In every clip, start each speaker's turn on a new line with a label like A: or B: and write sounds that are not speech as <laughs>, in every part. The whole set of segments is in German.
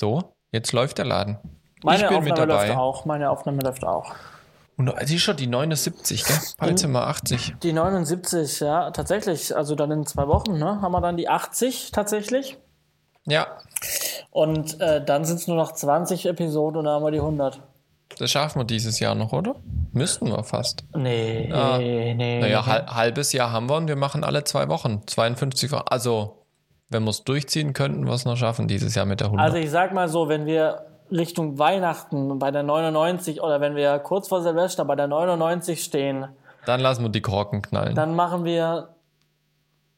A: So, jetzt läuft der Laden.
B: Meine
A: ich bin
B: Aufnahme
A: mit dabei.
B: läuft auch. Meine Aufnahme läuft auch.
A: Und sie ist schon die 79, gell? Bald sind wir 80.
B: Die 79, ja, tatsächlich. Also dann in zwei Wochen, ne? Haben wir dann die 80 tatsächlich.
A: Ja,
B: Und äh, dann sind es nur noch 20 Episoden und dann haben wir die 100.
A: das schaffen wir dieses Jahr noch, oder? Müssten wir fast.
B: Nee,
A: Ah.
B: nee.
A: Naja, hal halbes Jahr haben wir und wir machen alle zwei Wochen. 52 Wochen. Also, wenn wir es durchziehen könnten, wir es noch schaffen dieses Jahr mit der 100.
B: Also ich sag mal so, wenn wir Richtung Weihnachten bei der 99 oder wenn wir kurz vor Silvester bei der 99 stehen,
A: Dann lassen wir die Korken knallen.
B: dann machen wir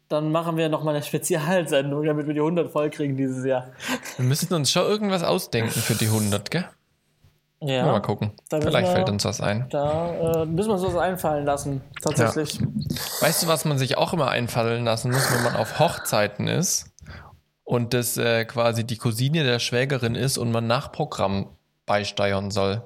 B: dann machen wir nochmal eine Spezialsendung, damit wir die 100 voll kriegen dieses Jahr.
A: Wir müssten uns schon irgendwas ausdenken für die 100, gell?
B: Ja.
A: Mal gucken. Vielleicht
B: wir-
A: fällt uns was ein.
B: Da äh, müssen wir uns was einfallen lassen, tatsächlich.
A: Weißt du, was man sich auch immer einfallen lassen muss, wenn man auf Hochzeiten ist und das äh, quasi die Cousine der Schwägerin ist und man Nachprogramm beisteuern soll?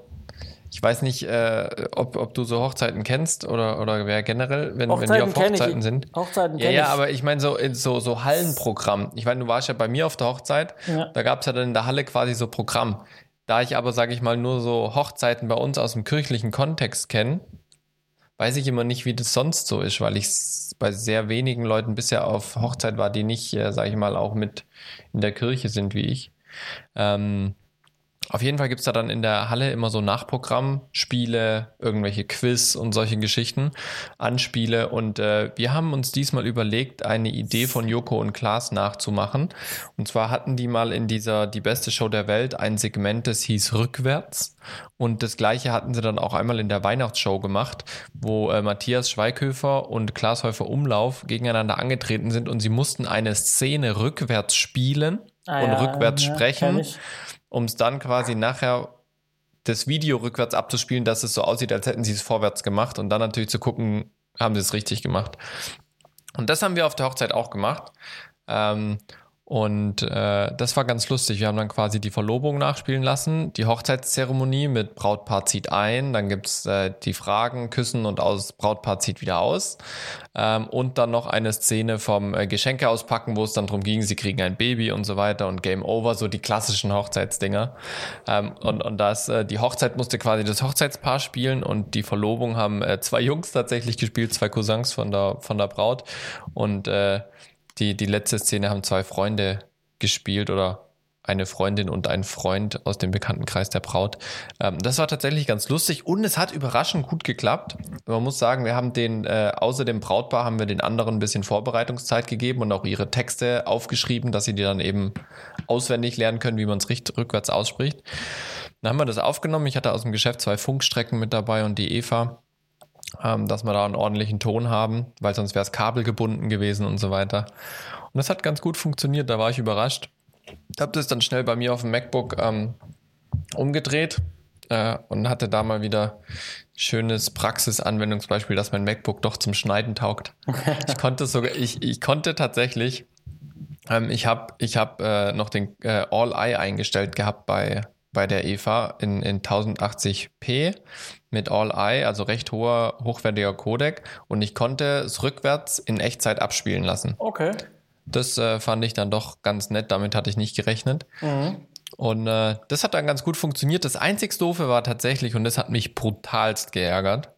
A: Ich weiß nicht, äh, ob, ob du so Hochzeiten kennst oder, oder wer generell, wenn, wenn die
B: Hochzeiten
A: auf
B: kenn ich.
A: Hochzeiten sind.
B: Hochzeiten
A: Ja, ja,
B: ich.
A: aber ich meine so, in so, so Hallenprogramm. Ich meine, du warst ja bei mir auf der Hochzeit,
B: Ja.
A: da gab es ja dann in der Halle quasi so Programm. Da ich aber, sage ich mal, nur so Hochzeiten bei uns aus dem kirchlichen Kontext kenne, weiß ich immer nicht, wie das sonst so ist, weil ich bei sehr wenigen Leuten bisher auf Hochzeit war, die nicht, äh, sage ich mal, auch mit in der Kirche sind wie ich. Ähm, auf jeden Fall gibt's da dann in der Halle immer so Nachprogramm, Spiele, irgendwelche Quiz und solche Geschichten, Anspiele. Und äh, wir haben uns diesmal überlegt, eine Idee von Joko und Klaas nachzumachen. Und zwar hatten die mal in dieser Die beste Show der Welt ein Segment, das hieß Rückwärts. Und das gleiche hatten sie dann auch einmal in der Weihnachtsshow gemacht, wo äh, Matthias Schweighöfer und Klaas Häufer Umlauf gegeneinander angetreten sind und sie mussten eine Szene rückwärts spielen
B: Ah,
A: und
B: ja,
A: rückwärts
B: ja,
A: sprechen. Um es dann quasi nachher das Video rückwärts abzuspielen, dass es so aussieht, als hätten sie es vorwärts gemacht und dann natürlich zu gucken, haben sie es richtig gemacht. Und das haben wir auf der Hochzeit auch gemacht. Ähm, und äh, das war ganz lustig. Wir haben dann quasi die Verlobung nachspielen lassen, die Hochzeitszeremonie mit Brautpaar zieht ein, dann gibt's äh, die Fragen, Küssen und aus Brautpaar zieht wieder aus. Ähm, und dann noch eine Szene vom äh, Geschenke auspacken, wo es dann drum ging, sie kriegen ein Baby und so weiter und Game Over, so die klassischen Hochzeitsdinger. Ähm, und und das, äh, die Hochzeit musste quasi das Hochzeitspaar spielen und die Verlobung haben äh, zwei Jungs tatsächlich gespielt, zwei Cousins von der, von der Braut. Und äh, die, die letzte Szene haben zwei Freunde gespielt oder eine Freundin und ein Freund aus dem Bekanntenkreis der Braut. Ähm, das war tatsächlich ganz lustig und es hat überraschend gut geklappt. Man muss sagen, wir haben den, äh, außer dem Brautpaar, haben wir den anderen ein bisschen Vorbereitungszeit gegeben und auch ihre Texte aufgeschrieben, dass sie die dann eben auswendig lernen können, wie man es rückwärts ausspricht. Dann haben wir das aufgenommen. Ich hatte aus dem Geschäft zwei Funkstrecken mit dabei und die Eva ähm, dass wir da einen ordentlichen Ton haben, weil sonst wäre es kabelgebunden gewesen und so weiter. Und das hat ganz gut funktioniert, da war ich überrascht. Ich habe das dann schnell bei mir auf dem MacBook ähm, umgedreht äh, und hatte da mal wieder schönes Praxisanwendungsbeispiel, dass mein MacBook doch zum Schneiden taugt. Ich konnte sogar, ich, ich konnte tatsächlich, ähm, ich habe ich hab, äh, noch den äh, All-Eye eingestellt gehabt bei, bei der Eva in, in 1080p mit All-Eye, also recht hoher, hochwertiger Codec und ich konnte es rückwärts in Echtzeit abspielen lassen.
B: Okay.
A: Das äh, fand ich dann doch ganz nett, damit hatte ich nicht gerechnet.
B: Mhm.
A: Und äh, das hat dann ganz gut funktioniert. Das einzig Doofe war tatsächlich, und das hat mich brutalst geärgert,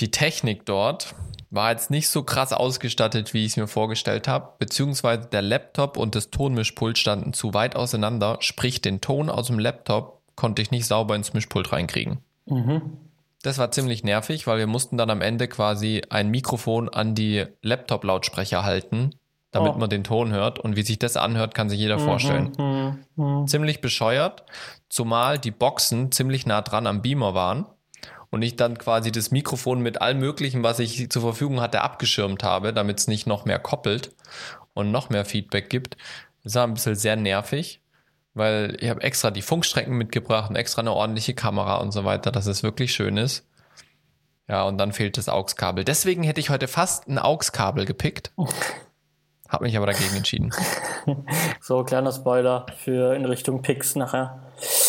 A: die Technik dort war jetzt nicht so krass ausgestattet, wie ich es mir vorgestellt habe, beziehungsweise der Laptop und das Tonmischpult standen zu weit auseinander, sprich den Ton aus dem Laptop konnte ich nicht sauber ins Mischpult reinkriegen.
B: Mhm.
A: Das war ziemlich nervig, weil wir mussten dann am Ende quasi ein Mikrofon an die Laptop-Lautsprecher halten, damit
B: Oh.
A: man den Ton hört. Und wie sich das anhört, kann sich jeder vorstellen.
B: Mhm. Mhm.
A: Ziemlich bescheuert, zumal die Boxen ziemlich nah dran am Beamer waren und ich dann quasi das Mikrofon mit allem Möglichen, was ich zur Verfügung hatte, abgeschirmt habe, damit es nicht noch mehr koppelt und noch mehr Feedback gibt. Das war ein bisschen sehr nervig, weil ich habe extra die Funkstrecken mitgebracht und extra eine ordentliche Kamera und so weiter, dass es wirklich schön ist. Ja, und dann fehlt das AUX-Kabel. Deswegen hätte ich heute fast ein AUX-Kabel gepickt. <laughs> Hab mich aber dagegen entschieden. <laughs>
B: So, kleiner Spoiler für in Richtung Pix nachher.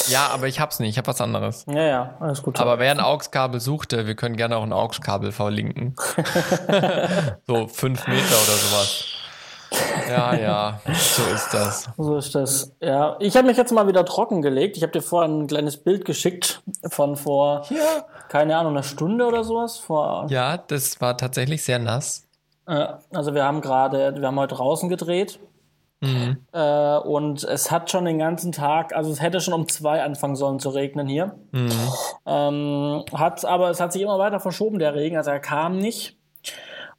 A: Ja, aber ich hab's nicht. Ich hab was anderes.
B: Ja, ja, alles gut.
A: Aber wer ein AUX-Kabel suchte, wir können gerne auch ein AUX-Kabel verlinken. <laughs> so fünf Meter oder sowas. Ja, ja, so ist das.
B: So ist das. Ja, ich habe mich jetzt mal wieder trocken gelegt. Ich habe dir vorhin ein kleines Bild geschickt von vor,
A: Ja.
B: keine Ahnung, einer Stunde oder sowas. Vor,
A: Ja, das war tatsächlich sehr nass.
B: äh, also wir haben gerade, wir haben heute draußen gedreht.
A: Mhm.
B: Äh, und es hat schon den ganzen Tag, also es hätte schon um zwei anfangen sollen zu regnen hier.
A: Mhm.
B: Ähm, hat, aber es hat sich immer weiter verschoben, der Regen, also er kam nicht.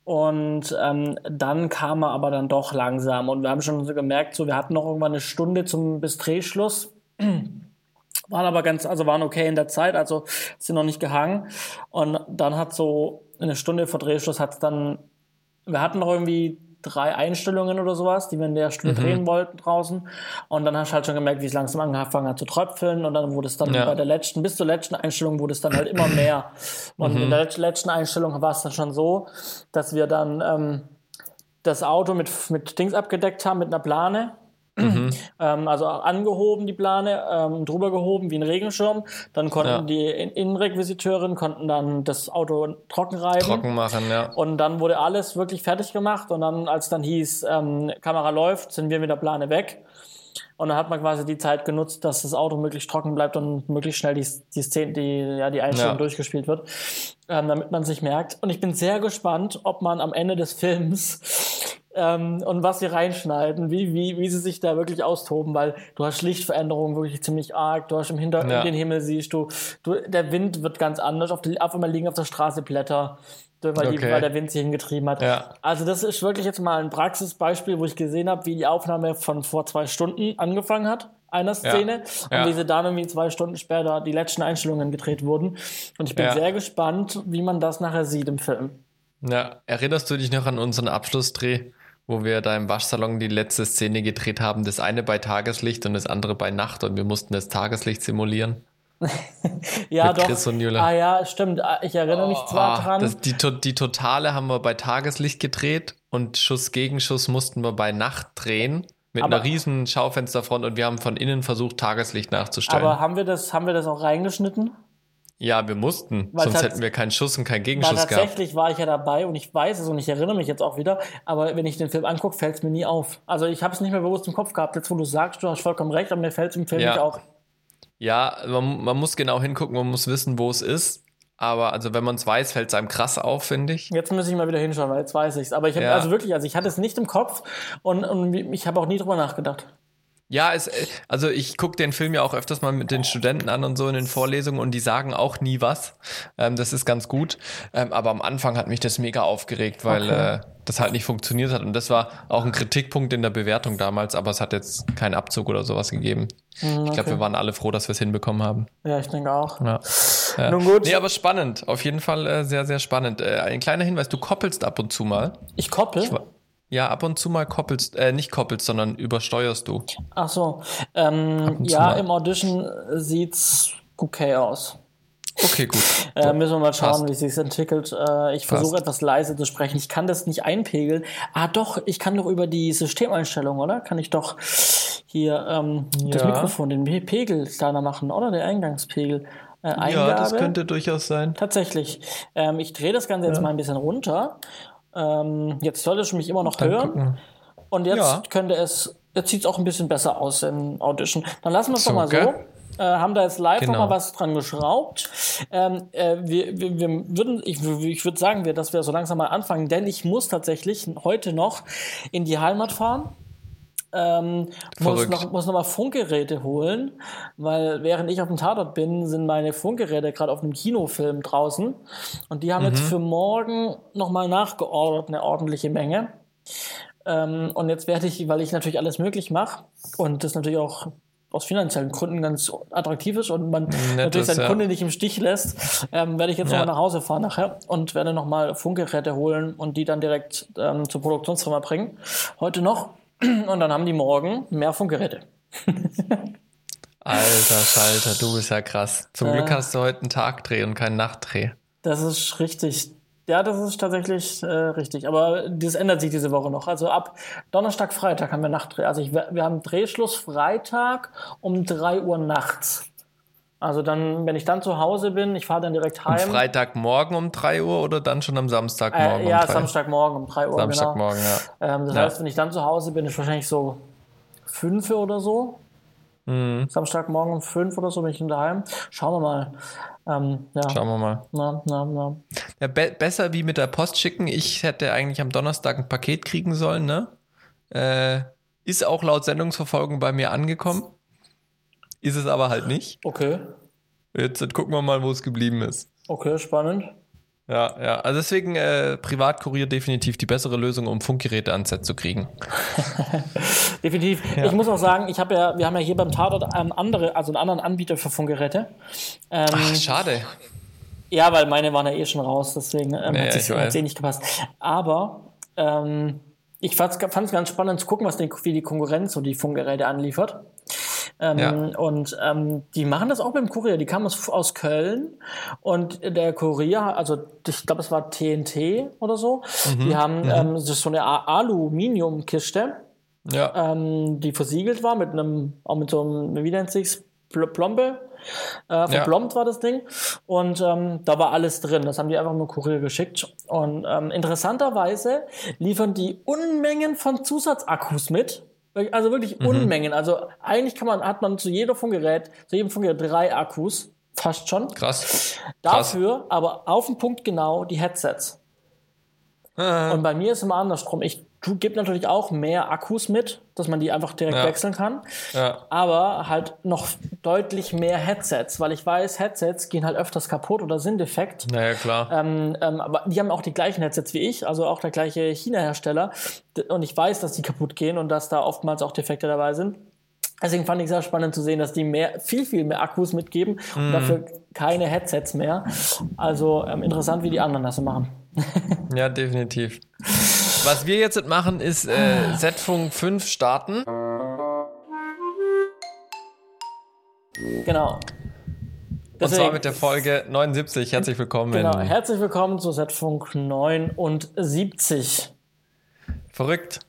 B: Und ähm, dann kam er aber dann doch langsam. Und wir haben schon so gemerkt, so, wir hatten noch irgendwann eine Stunde zum bis Drehschluss. <clears throat> Waren aber ganz, also waren okay in der Zeit, also sind noch nicht gehangen. Und dann hat so eine Stunde vor Drehschluss hat es dann, wir hatten noch irgendwie drei Einstellungen oder sowas, die wir in der Stunde drehen wollten draußen. Und dann hast du halt schon gemerkt, wie es langsam angefangen hat zu tröpfeln. Und dann wurde es dann
A: Ja.
B: bei der letzten, bis zur letzten Einstellung wurde es dann halt immer mehr. Und in der letz- letzten Einstellung war es dann schon so, dass wir dann ähm, das Auto mit, mit Dings abgedeckt haben, mit einer Plane. <clears throat> Ähm, also angehoben, die Plane, ähm, drüber gehoben wie ein Regenschirm. Dann konnten
A: Ja.
B: die In- Innenrequisiteurin konnten dann das Auto trocken reiben.
A: Trocken machen, ja.
B: Und dann wurde alles wirklich fertig gemacht. Und dann, als dann hieß, ähm, Kamera läuft, sind wir mit der Plane weg. Und dann hat man quasi die Zeit genutzt, dass das Auto möglichst trocken bleibt und möglichst schnell die, die Szene, die, ja, die Einstellung
A: Ja.
B: durchgespielt wird, ähm, damit man sich merkt. Und ich bin sehr gespannt, ob man am Ende des Films ähm, und was sie reinschneiden, wie, wie, wie sie sich da wirklich austoben, weil du hast Lichtveränderungen wirklich ziemlich arg, du hast im Hintergrund
A: Ja.
B: den Himmel siehst du, du, der Wind wird ganz anders, auf, die, auf einmal liegen auf der Straße Blätter, weil, die,
A: Okay.
B: weil der Wind sie hingetrieben hat.
A: Ja.
B: Also das ist wirklich jetzt mal ein Praxisbeispiel, wo ich gesehen habe, wie die Aufnahme von vor zwei Stunden angefangen hat, einer Szene, und
A: Ja.
B: wie sie dann irgendwie zwei Stunden später die letzten Einstellungen gedreht wurden. Und ich bin sehr gespannt, wie man das nachher sieht im Film.
A: Ja, erinnerst du dich noch an unseren Abschlussdreh, wo wir da im Waschsalon die letzte Szene gedreht haben? Das eine bei Tageslicht und das andere bei Nacht und wir mussten das Tageslicht simulieren. <laughs>
B: Ja,
A: Mit
B: doch.
A: Chris und Jule.
B: Ah ja, stimmt. Ah, Ich erinnere mich zwar
A: Ah,
B: dran.
A: das, die, die Totale haben wir bei Tageslicht gedreht und Schuss gegen Schuss mussten wir bei Nacht drehen mit
B: Aber-
A: einer riesen Schaufensterfront und wir haben von innen versucht, Tageslicht nachzustellen.
B: aber haben wir das, haben wir das auch reingeschnitten?
A: Ja, wir mussten,
B: Weil
A: sonst hätten wir keinen Schuss und keinen Gegenschuss gehabt.
B: tatsächlich war ich ja dabei und ich weiß es und ich erinnere mich jetzt auch wieder, aber wenn ich den Film angucke, fällt es mir nie auf. Also ich habe es nicht mehr bewusst im Kopf gehabt. Jetzt, wo du sagst, du hast vollkommen recht, aber mir fällt es im Film
A: Ja.
B: nicht auf.
A: Ja, man, man muss genau hingucken, man muss wissen, wo es ist. Aber also wenn man es weiß, fällt es einem krass auf, finde ich.
B: Jetzt muss ich mal wieder hinschauen, weil jetzt weiß ich es. Aber ich habe
A: Ja.
B: also wirklich, also ich hatte es nicht im Kopf und, und ich habe auch nie drüber nachgedacht.
A: Ja, es, äh, also ich gucke den Film ja auch öfters mal mit den Studenten an und so in den Vorlesungen und die sagen auch nie was. Ähm, das ist ganz gut. Ähm, aber am Anfang hat mich das mega aufgeregt, weil
B: Okay.
A: äh, das halt nicht funktioniert hat. Und das war auch ein Kritikpunkt in der Bewertung damals, aber es hat jetzt keinen Abzug oder sowas gegeben. Ich glaube, wir waren alle froh, dass wir es hinbekommen haben.
B: Ja, ich denke auch.
A: Ja. Ja.
B: Nun gut.
A: Nee, aber spannend. Auf jeden Fall äh, sehr, sehr spannend. Äh, ein kleiner Hinweis, du koppelst ab und zu mal.
B: Ich koppel.
A: Ja, ab und zu mal koppelst, äh, nicht koppelst, sondern übersteuerst du.
B: Ach so. Ähm, ja,
A: mal.
B: im Audition sieht's okay aus.
A: Okay, gut. <laughs>
B: Äh, müssen wir mal schauen,
A: Passt.
B: wie es sich entwickelt. Äh, ich versuche etwas leise zu sprechen. Ich kann das nicht einpegeln. Ah, doch, ich kann doch über die Systemeinstellung, oder? Kann ich doch hier ähm, das
A: Ja.
B: Mikrofon, den Pe- Pegel kleiner machen, oder? Den Eingangspegel. Äh.
A: Ja, das könnte durchaus sein.
B: Tatsächlich. Ähm, ich drehe das Ganze jetzt mal ein bisschen runter. Ähm, jetzt soll es mich immer noch
A: Dann
B: hören.
A: gucken.
B: Und jetzt
A: Ja.
B: könnte es, jetzt sieht es auch ein bisschen besser aus im Audition. Dann lassen wir es
A: So,
B: doch mal
A: gell?
B: so. Äh, haben da jetzt live
A: Genau.
B: noch mal was dran geschraubt. Ähm, äh, wir, wir, wir würden, ich, ich würde sagen, wir, dass wir so langsam mal anfangen, denn ich muss tatsächlich heute noch in die Heimat fahren. Ähm, muss noch, muss noch mal Funkgeräte holen, weil während ich auf dem Tatort bin, sind meine Funkgeräte gerade auf einem Kinofilm draußen und die haben jetzt
A: Mhm.
B: für morgen noch mal nachgeordert, eine ordentliche Menge. Ähm, und jetzt werde ich, weil ich natürlich alles möglich mache und das natürlich auch aus finanziellen Gründen ganz attraktiv ist und man natürlich seinen
A: ja.
B: Kunde nicht im Stich lässt, ähm, werde ich jetzt
A: Ja.
B: nochmal nach Hause fahren nachher und werde nochmal Funkgeräte holen und die dann direkt ähm, zur Produktionsfirma bringen. Heute noch. <clears throat> Und dann haben die morgen mehr Funkgeräte.
A: Alter Schalter, du bist ja krass. Zum
B: Ja.
A: Glück hast du heute einen Tagdreh und keinen Nachtdreh.
B: Das ist richtig. Ja, das ist tatsächlich äh, richtig. Aber das ändert sich diese Woche noch. Also ab Donnerstag, Freitag haben wir Nachtdreh. Also ich, wir haben Drehschluss Freitag um 3 Uhr nachts. Also dann, wenn ich dann zu Hause bin, ich fahre dann direkt heim.
A: Am Freitagmorgen um 3 Uhr oder dann schon am Samstagmorgen?
B: Äh, ja,
A: um 3?
B: Samstagmorgen um 3 Uhr.
A: Samstagmorgen,
B: genau.
A: ja.
B: Ähm, das
A: Ja.
B: heißt, wenn ich dann zu Hause bin, ist wahrscheinlich so 5 oder so.
A: Mhm.
B: Samstagmorgen um 5 oder so bin ich dann daheim. Schauen wir mal. Ähm, ja.
A: Schauen wir mal.
B: Na, na, na.
A: Ja, be besser wie mit der Post schicken. Ich hätte eigentlich am Donnerstag ein Paket kriegen sollen, ne? Äh, ist auch laut Sendungsverfolgung bei mir angekommen. Ist es aber halt nicht.
B: Okay.
A: Jetzt äh, gucken wir mal, wo es geblieben ist.
B: Okay, spannend.
A: Ja, ja. Also deswegen äh, Privatkurier definitiv die bessere Lösung, um Funkgeräte ans Set zu kriegen. <laughs>
B: Definitiv. Ich muss auch sagen, ich habe ja, wir haben ja hier beim Tatort einen andere, also einen anderen Anbieter für Funkgeräte. Ähm,
A: Ach, schade.
B: Ja, weil meine waren ja eh schon raus, deswegen ähm,
A: Ja,
B: hat es eh nicht gepasst. Aber ähm, ich fand es ganz spannend zu gucken, was die, wie die Konkurrenz so die Funkgeräte anliefert. Ähm,
A: Ja.
B: Und ähm, die machen das auch beim Kurier. Die kamen aus, aus Köln und der Kurier, also ich glaube, es war TNT oder so,
A: Mhm.
B: die haben ähm, das ist so eine Aluminiumkiste,
A: Ja.
B: ähm, die versiegelt war mit einem, auch mit so einem, wie nennt sich's, Pl- Plombe. Äh, verplombt war das Ding. Und ähm, da war alles drin. Das haben die einfach nur Kurier geschickt. Und ähm, interessanterweise liefern die Unmengen von Zusatzakkus mit. Also wirklich Unmengen. Also eigentlich kann man, hat man zu jedem Funkgerät, zu jedem Funkgerät drei Akkus. Fast schon.
A: Krass. Krass.
B: Dafür aber auf den Punkt genau die Headsets.
A: Ah,
B: Und bei mir ist immer andersrum. Ich gebe natürlich auch mehr Akkus mit, dass man die einfach direkt
A: Ja.
B: wechseln kann.
A: ja.
B: Aber halt noch deutlich mehr Headsets, weil ich weiß, Headsets gehen halt öfters kaputt oder sind defekt.
A: Naja, klar.
B: Ähm, ähm, aber die haben auch die gleichen Headsets wie ich, also auch der gleiche China-Hersteller. Und ich weiß, dass die kaputt gehen und dass da oftmals auch Defekte dabei sind. Deswegen fand ich sehr spannend zu sehen, dass die mehr, viel, viel mehr Akkus mitgeben und dafür keine Headsets mehr. Also ähm, interessant, wie die anderen das so machen. <laughs>
A: Ja, definitiv. Was wir jetzt machen, ist äh, Setfunk 5 starten.
B: Genau.
A: Und zwar mit der Folge 79. Herzlich willkommen.
B: Genau, herzlich willkommen zu Setfunk 79.
A: Verrückt.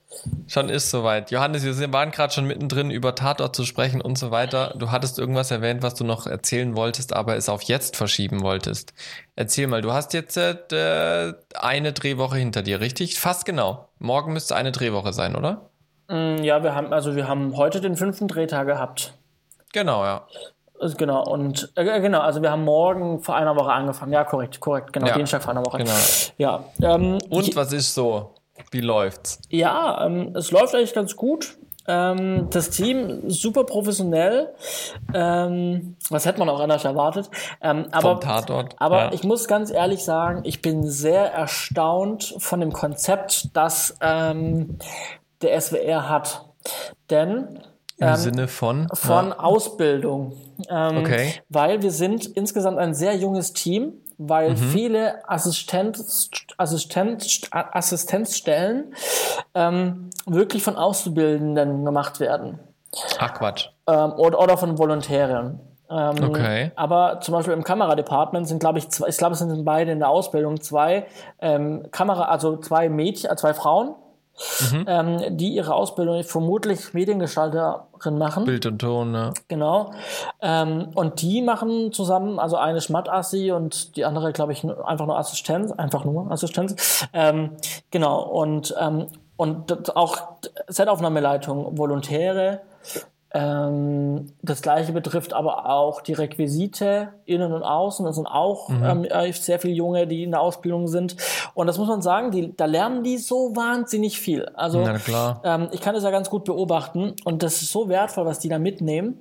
A: Schon ist soweit. Johannes, wir waren gerade schon mittendrin, über Tatort zu sprechen und so weiter. Du hattest irgendwas erwähnt, was du noch erzählen wolltest, aber es auf jetzt verschieben wolltest. Erzähl mal, du hast jetzt äh, eine Drehwoche hinter dir, richtig? Fast genau. Morgen müsste eine Drehwoche sein, oder?
B: Mm, Ja, wir haben, also wir haben heute den fünften Drehtag gehabt.
A: Genau, ja.
B: Genau, und äh, genau, also wir haben morgen vor einer Woche angefangen. Ja, korrekt, korrekt, genau,
A: Ja.
B: Dienstag vor einer Woche.
A: Genau.
B: Ja, ähm,
A: Und was ist so? Wie läuft's?
B: ja ähm, es läuft eigentlich ganz gut. Ähm, das Team super professionell. Ähm, was hätte man auch anders erwartet. Ähm, aber aber
A: ja.
B: ich muss ganz ehrlich sagen, ich bin sehr erstaunt von dem Konzept, das ähm, der SWR hat. Denn
A: Im Sinne von?
B: von
A: ja.
B: Ausbildung. Ähm,
A: Okay.
B: Weil wir sind insgesamt ein sehr junges Team, weil
A: Mhm.
B: viele Assistent, Assistent, Assistenzstellen ähm, wirklich von Auszubildenden gemacht werden
A: Ach Quatsch.
B: ähm, oder, oder von Volontären. Ähm,
A: Okay.
B: Aber zum Beispiel im Kameradepartment sind, glaube ich, zwei, ich glaube, es sind beide in der Ausbildung zwei ähm, Kamera, also zwei Mädchen, äh, zwei Frauen,
A: Mhm.
B: ähm, die ihre Ausbildung vermutlich Mediengestalterin machen.
A: Bild und Ton, ne?
B: Genau. Ähm, und die machen zusammen, also eine Schmattassi und die andere, glaube ich, einfach nur Assistenz, einfach nur Assistenz. Ähm, genau. Und, ähm, und auch Setaufnahmeleitung, Volontäre. Ähm, das gleiche betrifft aber auch die Requisite innen und außen. Das sind auch ähm, äh, sehr viele Junge, die in der Ausbildung sind. Und das muss man sagen, die, da lernen die so wahnsinnig viel. Also ähm, ich kann das ja ganz gut beobachten und das ist so wertvoll, was die da mitnehmen.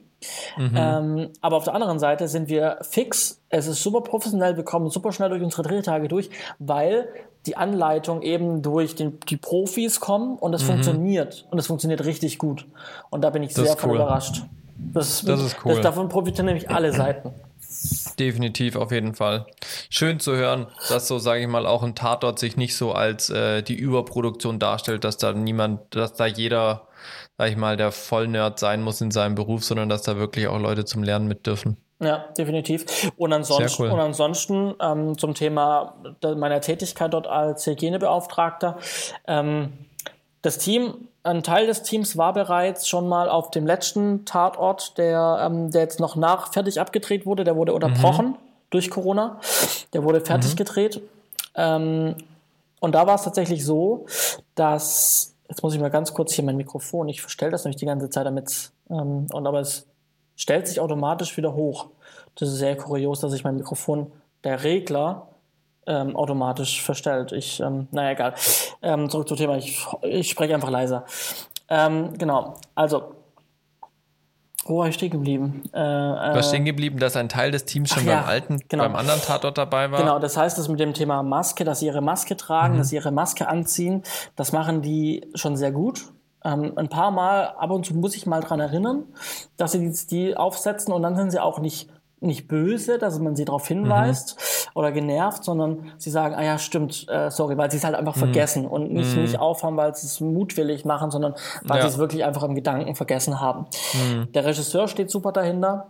B: Ähm, aber auf der anderen Seite sind wir fix. Es ist super professionell. Wir kommen super schnell durch unsere Drehtage durch, weil die Anleitung eben durch den, die Profis kommen und es funktioniert. Und es funktioniert richtig gut. Und da bin ich sehr
A: ist
B: von
A: cool.
B: überrascht. Das,
A: Das ist cool.
B: Das, davon profitieren nämlich alle Seiten.
A: Definitiv, auf jeden Fall. Schön zu hören, dass so, sage ich mal, auch ein Tatort sich nicht so als äh, die Überproduktion darstellt, dass da niemand, dass da jeder, sag ich mal, der Vollnerd sein muss in seinem Beruf, sondern dass da wirklich auch Leute zum Lernen mit dürfen.
B: Ja, definitiv. Und ansonsten,
A: cool.
B: und ansonsten ähm, zum Thema meiner Tätigkeit dort als Hygienebeauftragter. Ähm, das Team ein Teil des Teams war bereits schon mal auf dem letzten Tatort, der, ähm, der jetzt noch nach fertig abgedreht wurde. Der wurde unterbrochen mhm. durch Corona. Der wurde fertig mhm. gedreht. Ähm, und da war es tatsächlich so, dass, jetzt muss ich mal ganz kurz hier mein Mikrofon, ich verstelle das nämlich die ganze Zeit damit, ähm, und aber es stellt sich automatisch wieder hoch. Das ist sehr kurios, dass sich mein Mikrofon, der Regler, ähm, automatisch verstellt. Ich, ähm, naja, egal. Ähm, zurück zum Thema. Ich, ich spreche einfach leiser. Ähm, genau. Also, wo war ich stehen geblieben?
A: Äh, du bist stehen geblieben, dass ein Teil des Teams schon beim ja, alten, genau. beim anderen Tatort dabei war.
B: Genau, das heißt, das mit dem Thema Maske, dass sie ihre Maske tragen, mhm. dass sie ihre Maske anziehen, das machen die schon sehr gut. Ähm, ein paar Mal, ab und zu muss ich mal dran erinnern, dass sie die, die aufsetzen und dann sind sie auch nicht nicht böse, dass man sie darauf hinweist mhm. oder genervt, sondern sie sagen, ah ja, stimmt, äh, sorry, weil sie es halt einfach mhm. vergessen und nicht, mhm. nicht aufhaben, weil sie es mutwillig machen, sondern weil ja. sie es wirklich einfach im Gedanken vergessen haben. Mhm. Der Regisseur steht super dahinter.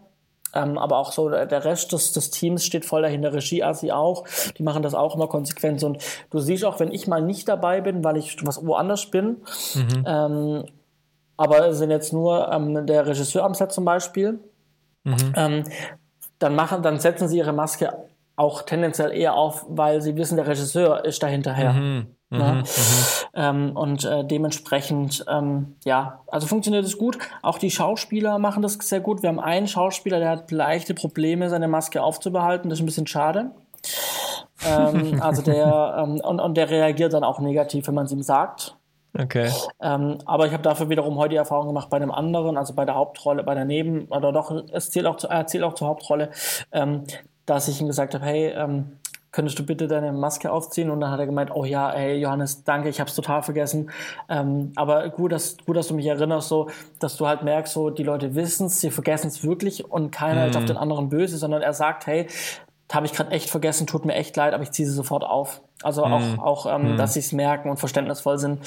B: Ähm, aber auch so der Rest des, des Teams steht voll dahinter, Regie Asi auch, die machen das auch immer konsequent und du siehst auch, wenn ich mal nicht dabei bin, weil ich was woanders bin, mhm. ähm, aber sind jetzt nur ähm, der Regisseur am Set zum Beispiel, mhm. ähm, dann machen, dann setzen sie ihre Maske auch tendenziell eher auf, weil sie wissen, der Regisseur ist dahinterher. Mhm. Mhm, ne? mhm. ähm, und äh, dementsprechend, ähm, ja, also funktioniert es gut. Auch die Schauspieler machen das sehr gut. Wir haben einen Schauspieler, der hat leichte Probleme, seine Maske aufzubehalten. Das ist ein bisschen schade. ähm, <laughs> also der, ähm, und, und der reagiert dann auch negativ, wenn man es ihm sagt.
A: Okay.
B: Ähm, aber ich habe dafür wiederum heute die Erfahrung gemacht bei einem anderen, also bei der Hauptrolle, bei der Neben- oder doch, es zählt auch, zu, er zählt auch zur Hauptrolle, ähm, dass ich ihm gesagt habe, hey, ähm, könntest du bitte deine Maske aufziehen? Und dann hat er gemeint, oh ja, hey Johannes, danke, ich habe es total vergessen. Ähm, aber gut dass, gut, dass du mich erinnerst, so, dass du halt merkst, so die Leute wissen es, sie vergessen es wirklich und keiner mm. ist auf den anderen böse, sondern er sagt, hey, habe ich gerade echt vergessen, tut mir echt leid, aber ich ziehe sie sofort auf. Also mhm. auch, auch ähm, mhm. dass sie es merken und verständnisvoll sind.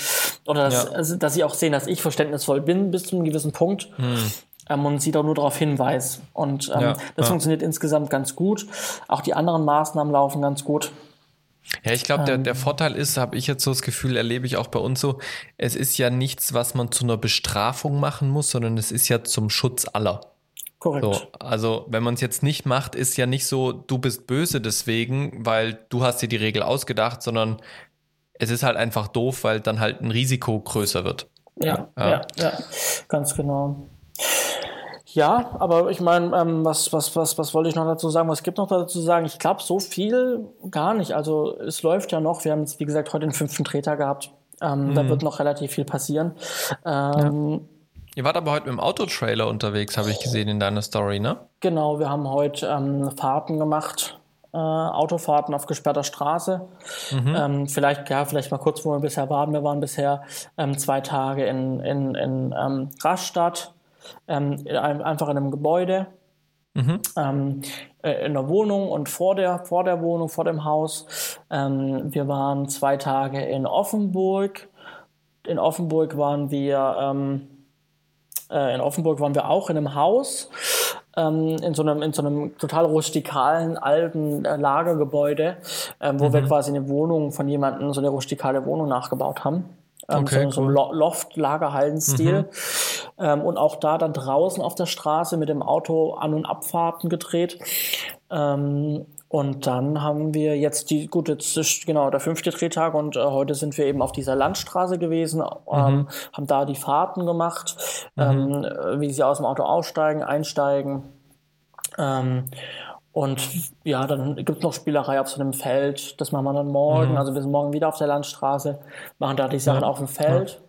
B: Oder dass, ja. also, dass sie auch sehen, dass ich verständnisvoll bin bis zu einem gewissen Punkt. Mhm. Ähm, und sie doch nur darauf hinweist. Und ähm, ja. das ja. funktioniert insgesamt ganz gut. Auch die anderen Maßnahmen laufen ganz gut.
A: Ja, ich glaube, der, der ähm. Vorteil ist, habe ich jetzt so das Gefühl, erlebe ich auch bei uns so, es ist ja nichts, was man zu einer Bestrafung machen muss, sondern es ist ja zum Schutz aller.
B: Korrekt.
A: So, also wenn man es jetzt nicht macht, ist ja nicht so, du bist böse deswegen, weil du hast dir die Regel ausgedacht, sondern es ist halt einfach doof, weil dann halt ein Risiko größer wird.
B: Ja, ja, ja, ja ganz genau. Ja, aber ich meine, ähm, was, was, was, was wollte ich noch dazu sagen? Was gibt noch dazu zu sagen? Ich glaube, so viel gar nicht. Also es läuft ja noch. Wir haben jetzt, wie gesagt, heute den fünften Treter gehabt. Ähm, mhm. Da wird noch relativ viel passieren. Ähm, ja.
A: Ihr wart aber heute mit dem Autotrailer unterwegs, habe ich gesehen in deiner Story, ne?
B: Genau, wir haben heute ähm, Fahrten gemacht, äh, Autofahrten auf gesperrter Straße. Mhm. Ähm, vielleicht, ja, vielleicht mal kurz, wo wir bisher waren. Wir waren bisher ähm, zwei Tage in, in, in ähm, Rastatt, ähm, einfach in einem Gebäude. Mhm. Ähm, äh, in der Wohnung und vor der, vor der Wohnung, vor dem Haus. Ähm, wir waren zwei Tage in Offenburg. In Offenburg waren wir ähm, äh, in Offenburg waren wir auch in einem Haus, ähm, in, so einem, in so einem total rustikalen alten äh, Lagergebäude, ähm, wo mhm. wir quasi eine Wohnung von jemandem, so eine rustikale Wohnung nachgebaut haben. Ähm, okay, so, cool. so ein Loft-Lagerhallenstil. Mhm. Ähm, und auch da dann draußen auf der Straße mit dem Auto An- und Abfahrten gedreht. Ähm, und dann haben wir jetzt die, gut, jetzt ist genau der fünfte Drehtag und äh, heute sind wir eben auf dieser Landstraße gewesen, ähm, mhm. haben da die Fahrten gemacht, mhm. ähm, wie sie aus dem Auto aussteigen, einsteigen. Ähm, und ja, dann gibt es noch Spielerei auf so einem Feld. Das machen wir dann morgen. Mhm. Also wir sind morgen wieder auf der Landstraße, machen da die Sachen ja. auf dem Feld.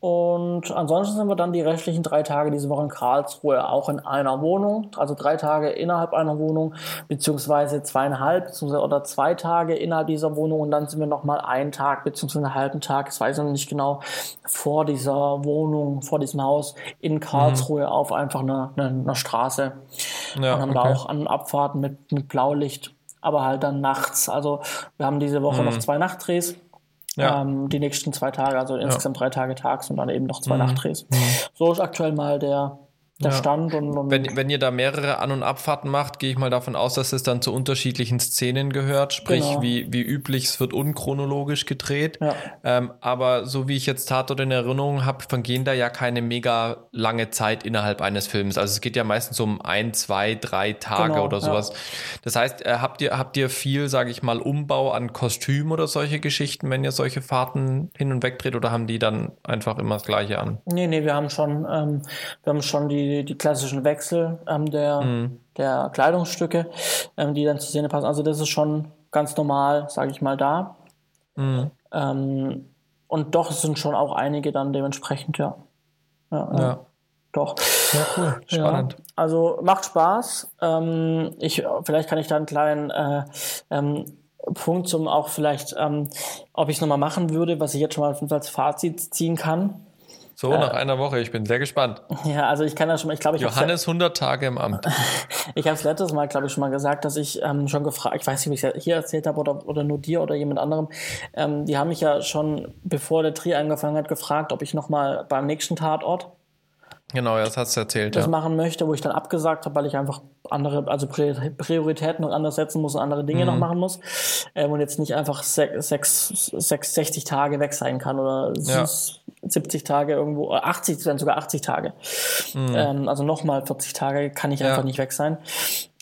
B: Und ansonsten sind wir dann die restlichen drei Tage diese Woche in Karlsruhe auch in einer Wohnung, also drei Tage innerhalb einer Wohnung, beziehungsweise zweieinhalb beziehungsweise oder zwei Tage innerhalb dieser Wohnung und dann sind wir nochmal einen Tag beziehungsweise einen halben Tag, das weiß ich noch nicht genau, vor dieser Wohnung, vor diesem Haus in Karlsruhe mhm. auf einfach einer eine, eine Straße. Ja, und haben okay. da auch an Abfahrten mit, mit Blaulicht, aber halt dann nachts. Also wir haben diese Woche mhm. noch zwei Nachtdrehs ja. Ähm, die nächsten zwei Tage, also insgesamt drei Tage tags und dann eben noch zwei mhm. Nachtdrehs. Mhm. So ist aktuell mal der, der ja. Stand. Und, und
A: wenn, wenn ihr da mehrere An- und Abfahrten macht, gehe ich mal davon aus, dass es dann zu unterschiedlichen Szenen gehört. Sprich, genau. wie, wie üblich, es wird unchronologisch gedreht. Ja. Ähm, aber so wie ich jetzt Tatort in Erinnerung habe, vergehen da ja keine mega lange Zeit innerhalb eines Films. Also es geht ja meistens um ein, zwei, drei Tage genau, oder sowas. Ja. Das heißt, äh, habt ihr, habt ihr viel, sage ich mal, Umbau an Kostüm oder solche Geschichten, wenn ihr solche Fahrten hin und weg dreht oder haben die dann einfach immer das Gleiche an?
B: Nee, nee, wir haben schon, ähm, wir haben schon die die, klassischen Wechsel ähm, der, mhm. der Kleidungsstücke, ähm, die dann zur Szene passen. Also das ist schon ganz normal, sage ich mal, da. Mhm. Ähm, und doch sind schon auch einige dann dementsprechend, ja. Ja. ja. Doch.
A: Ja, cool. Spannend. Ja,
B: also macht Spaß. Ähm, ich, vielleicht kann ich da einen kleinen äh, ähm, Punkt zum auch vielleicht, ähm, ob ich es nochmal machen würde, was ich jetzt schon mal als Fazit ziehen kann.
A: So, nach einer Woche. Ich bin sehr gespannt.
B: Ja, also ich kann das schon mal, ich glaube, ich
A: Johannes 100 Tage im Amt. <laughs>
B: ich habe es letztes Mal, glaube ich, schon mal gesagt, dass ich ähm, schon gefragt, ich weiß nicht, ob ich es hier erzählt habe oder, oder nur dir oder jemand anderem. Ähm, die haben mich ja schon, bevor der Tri angefangen hat, gefragt, ob ich nochmal beim nächsten Tatort
A: Genau, das hast du erzählt.
B: Das ja. machen möchte, wo ich dann abgesagt habe, weil ich einfach andere, also Prioritäten noch anders setzen muss und andere Dinge mhm. noch machen muss. Ähm, und jetzt nicht einfach sechs, sechs, sechs, 60 Tage weg sein kann oder ja. 70 Tage irgendwo, 80, dann sogar 80 Tage. Mhm. Ähm, also nochmal 40 Tage kann ich ja. einfach nicht weg sein.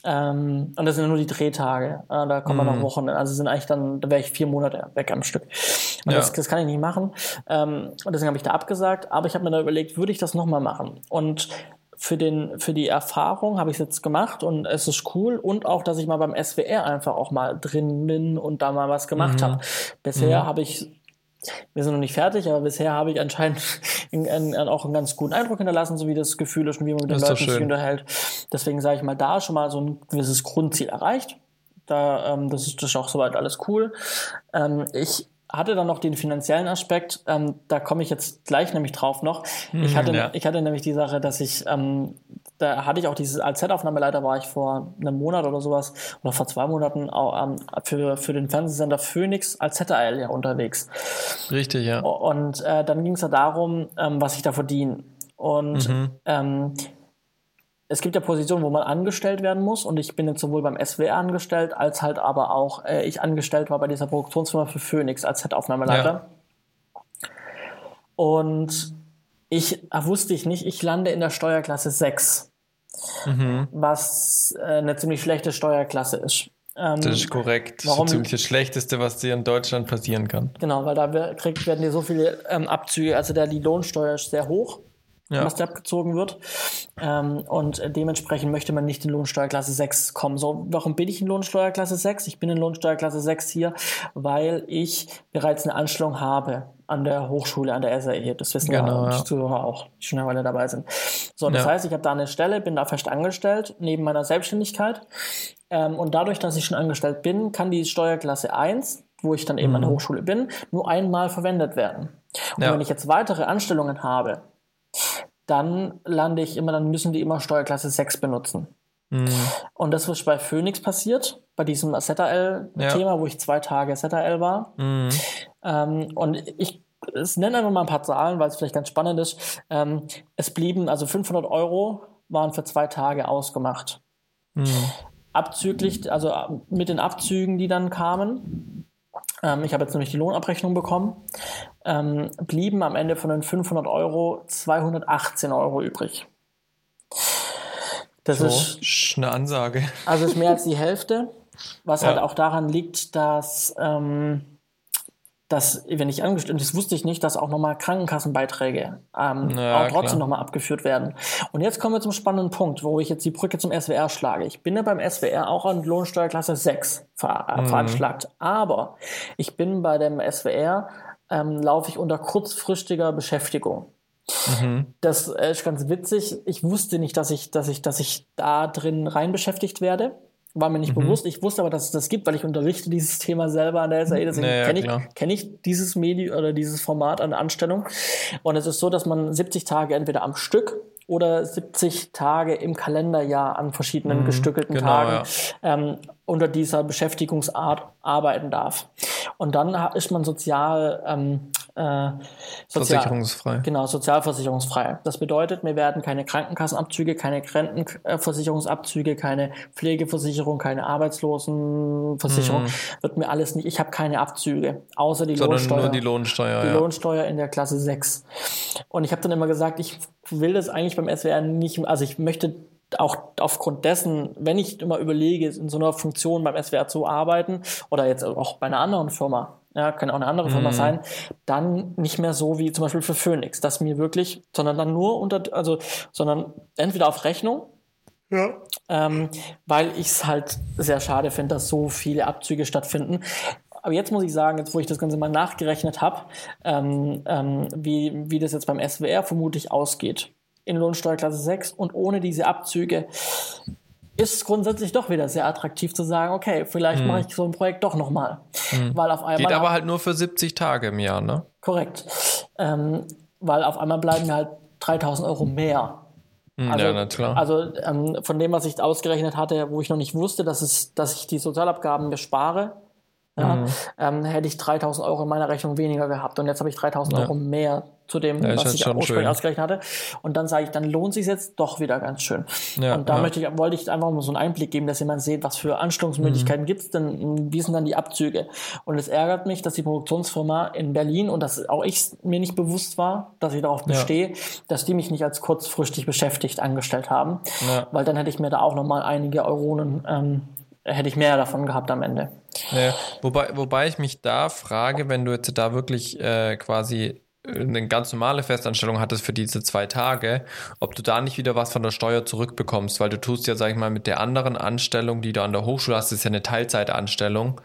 B: Ähm, und das sind ja nur die Drehtage. Äh, da kommen mhm. noch Wochen. Also sind eigentlich dann, da wäre ich vier Monate weg am Stück. Und ja. das, das kann ich nicht machen. Ähm, und deswegen habe ich da abgesagt. Aber ich habe mir da überlegt, würde ich das nochmal machen? Und für, den, für die Erfahrung habe ich es jetzt gemacht und es ist cool. Und auch, dass ich mal beim SWR einfach auch mal drin bin und da mal was gemacht mhm. habe. Bisher mhm. habe ich wir sind noch nicht fertig, aber bisher habe ich anscheinend <laughs> in, in, in auch einen ganz guten Eindruck hinterlassen, so wie das Gefühl ist und wie man mit den Leuten sich unterhält. Deswegen sage ich mal, da schon mal so ein gewisses Grundziel erreicht. Da, ähm, das, ist, das ist auch soweit alles cool. Ähm, ich hatte dann noch den finanziellen Aspekt, ähm, da komme ich jetzt gleich nämlich drauf noch. ich, hm, hatte, ja. ich hatte nämlich die Sache, dass ich, ähm, da hatte ich auch dieses, als Z-Aufnahmeleiter war ich vor einem Monat oder sowas, oder vor zwei Monaten auch, ähm, für, für den Fernsehsender Phoenix als ZAL ja unterwegs.
A: Richtig, ja.
B: Und äh, dann ging es ja darum, ähm, was ich da verdiene. Und mhm. ähm, es gibt ja Positionen, wo man angestellt werden muss und ich bin jetzt sowohl beim SWR angestellt, als halt aber auch äh, ich angestellt war bei dieser Produktionsfirma für Phoenix als Set-Aufnahmeleiter. Ja. Und ich äh, wusste ich nicht, ich lande in der Steuerklasse 6, mhm. was äh, eine ziemlich schlechte Steuerklasse ist.
A: Ähm, das ist korrekt. Warum? Das ist ziemlich das Schlechteste, was dir in Deutschland passieren kann.
B: Genau, weil da kriegt, werden dir so viele ähm, Abzüge, also der, die Lohnsteuer ist sehr hoch ja. was da abgezogen wird. Ähm, und dementsprechend möchte man nicht in Lohnsteuerklasse 6 kommen. So, warum bin ich in Lohnsteuerklasse 6? Ich bin in Lohnsteuerklasse 6 hier, weil ich bereits eine Anstellung habe an der Hochschule, an der SAE. Das wissen genau, ja die Zuhörer auch, die schon eine Weile dabei sind. So, das ja. heißt, ich habe da eine Stelle, bin da fest angestellt, neben meiner Selbstständigkeit. Ähm, und dadurch, dass ich schon angestellt bin, kann die Steuerklasse 1, wo ich dann eben mhm. an der mhm. Hochschule bin, nur einmal verwendet werden. Und ja. wenn ich jetzt weitere Anstellungen habe, dann lande ich immer, dann müssen die immer Steuerklasse 6 benutzen. Mhm. Und das ist bei Phoenix passiert, bei diesem ZL-Thema, ja. wo ich zwei Tage ZL war. Mhm. Ähm, und ich es nenne einfach mal ein paar Zahlen, weil es vielleicht ganz spannend ist. Ähm, es blieben, also 500 Euro waren für zwei Tage ausgemacht. Mhm. Abzüglich, also mit den Abzügen, die dann kamen, ähm, ich habe jetzt nämlich die Lohnabrechnung bekommen, ähm, blieben am Ende von den 500 Euro 218 Euro übrig.
A: Das so, ist eine Ansage.
B: Also ist mehr als die Hälfte, was ja. halt auch daran liegt, dass ähm, dass, wenn ich angestellt, das wusste ich nicht, dass auch nochmal Krankenkassenbeiträge ähm, ja, auch trotzdem nochmal abgeführt werden. Und jetzt kommen wir zum spannenden Punkt, wo ich jetzt die Brücke zum SWR schlage. Ich bin ja beim SWR auch an Lohnsteuerklasse 6 ver äh, mhm. veranschlagt, aber ich bin bei dem SWR, ähm, laufe ich unter kurzfristiger Beschäftigung. Mhm. Das ist ganz witzig. Ich wusste nicht, dass ich, dass ich, dass ich da drin rein beschäftigt werde war mir nicht mhm. bewusst. Ich wusste aber, dass es das gibt, weil ich unterrichte dieses Thema selber an der SAE. Deswegen naja, kenne ich, kenn ich dieses Medium oder dieses Format an der Anstellung. Und es ist so, dass man 70 Tage entweder am Stück oder 70 Tage im Kalenderjahr an verschiedenen mhm, gestückelten genau, Tagen ja. ähm, unter dieser Beschäftigungsart arbeiten darf. Und dann ist man sozial ähm, äh,
A: Sozial versicherungsfrei.
B: Genau, sozialversicherungsfrei. Das bedeutet, mir werden keine Krankenkassenabzüge, keine Rentenversicherungsabzüge, keine Pflegeversicherung, keine Arbeitslosenversicherung, mhm. wird mir alles nicht. Ich habe keine Abzüge, außer die
A: Sondern
B: Lohnsteuer.
A: Nur die Lohnsteuer.
B: Die
A: ja.
B: Lohnsteuer in der Klasse 6. Und ich habe dann immer gesagt, ich will das eigentlich beim SWR nicht, also ich möchte auch aufgrund dessen, wenn ich immer überlege, in so einer Funktion beim SWR zu arbeiten oder jetzt auch bei einer anderen Firma, ja, kann auch eine andere Firma mhm. sein, dann nicht mehr so wie zum Beispiel für Phoenix, dass mir wirklich, sondern dann nur unter, also, sondern entweder auf Rechnung, ja. ähm, weil ich es halt sehr schade finde, dass so viele Abzüge stattfinden. Aber jetzt muss ich sagen, jetzt wo ich das Ganze mal nachgerechnet habe, ähm, ähm, wie, wie das jetzt beim SWR vermutlich ausgeht in Lohnsteuerklasse 6 und ohne diese Abzüge ist es grundsätzlich doch wieder sehr attraktiv zu sagen, okay, vielleicht hm. mache ich so ein Projekt doch nochmal.
A: Hm. Weil auf einmal. Geht aber halt nur für 70 Tage im Jahr, ne?
B: Korrekt. Ähm, weil auf einmal bleiben mir halt 3000 Euro mehr.
A: Hm, also, ja, na klar.
B: Also ähm, von dem, was ich ausgerechnet hatte, wo ich noch nicht wusste, dass, es, dass ich die Sozialabgaben bespare, ja, mhm. ähm, hätte ich 3000 Euro in meiner Rechnung weniger gehabt. Und jetzt habe ich 3000 ja. Euro mehr zu dem, ja, was ich ursprünglich ausgerechnet hatte. Und dann sage ich, dann lohnt sich jetzt doch wieder ganz schön. Ja, und da ja. möchte ich, wollte ich einfach mal so einen Einblick geben, dass jemand sieht, was für Anstellungsmöglichkeiten mhm. gibt es denn, wie sind dann die Abzüge. Und es ärgert mich, dass die Produktionsfirma in Berlin, und dass auch ich mir nicht bewusst war, dass ich darauf bestehe, dass die mich nicht als kurzfristig beschäftigt angestellt haben. Weil dann hätte ich mir da auch nochmal einige Euronen, ähm, hätte ich mehr davon gehabt am Ende.
A: Ja, wobei, wobei ich mich da frage, wenn du jetzt da wirklich äh, quasi eine ganz normale Festanstellung hattest für diese zwei Tage, ob du da nicht wieder was von der Steuer zurückbekommst, weil du tust ja, sag ich mal, mit der anderen Anstellung, die du an der Hochschule hast, ist ja eine Teilzeitanstellung,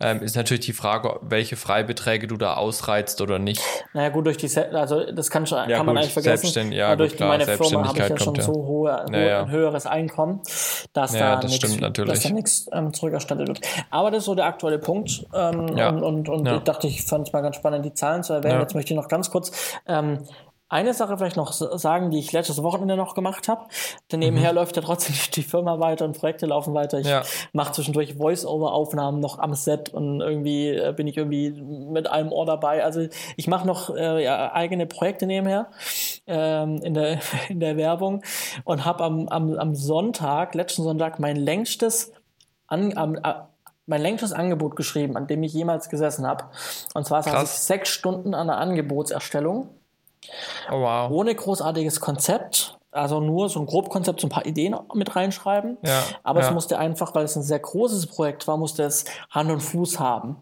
A: ähm, ist natürlich die Frage, welche Freibeträge du da ausreizt oder nicht.
B: Naja gut, durch die, also das kann, schon,
A: ja,
B: kann
A: gut,
B: man eigentlich vergessen.
A: Selbstständ ja,
B: durch
A: gut, klar,
B: meine Firma habe ich ja schon so hohe, hohe
A: ja,
B: ein höheres Einkommen, dass
A: ja,
B: da
A: das
B: nichts, ähm, zurückerstattet wird. Aber das ist so der aktuelle Punkt. Ähm, und und, und ich dachte, ich fand es mal ganz spannend, die Zahlen zu erwähnen. Jetzt möchte ich noch ganz kurz ähm, eine Sache vielleicht noch sagen, die ich letztes Wochenende noch gemacht habe. Denn nebenher mhm. läuft ja trotzdem <laughs> die Firma weiter und Projekte laufen weiter. Ich ja. mache zwischendurch Voice-Over-Aufnahmen noch am Set und irgendwie äh, bin ich irgendwie mit einem Ohr dabei. Also ich mache noch äh, ja, eigene Projekte nebenher ähm, in, der, <laughs> in der Werbung und habe am, am, am Sonntag, letzten Sonntag, mein längstes an, am, mein längstes Angebot geschrieben, an dem ich jemals gesessen habe. Und zwar saß ich sechs Stunden an der Angebotserstellung
A: Oh, wow.
B: Ohne großartiges Konzept. Also nur so ein Grobkonzept, so ein paar Ideen mit reinschreiben.
A: Ja,
B: Aber
A: ja.
B: es musste einfach, weil es ein sehr großes Projekt war, musste es Hand und Fuß haben.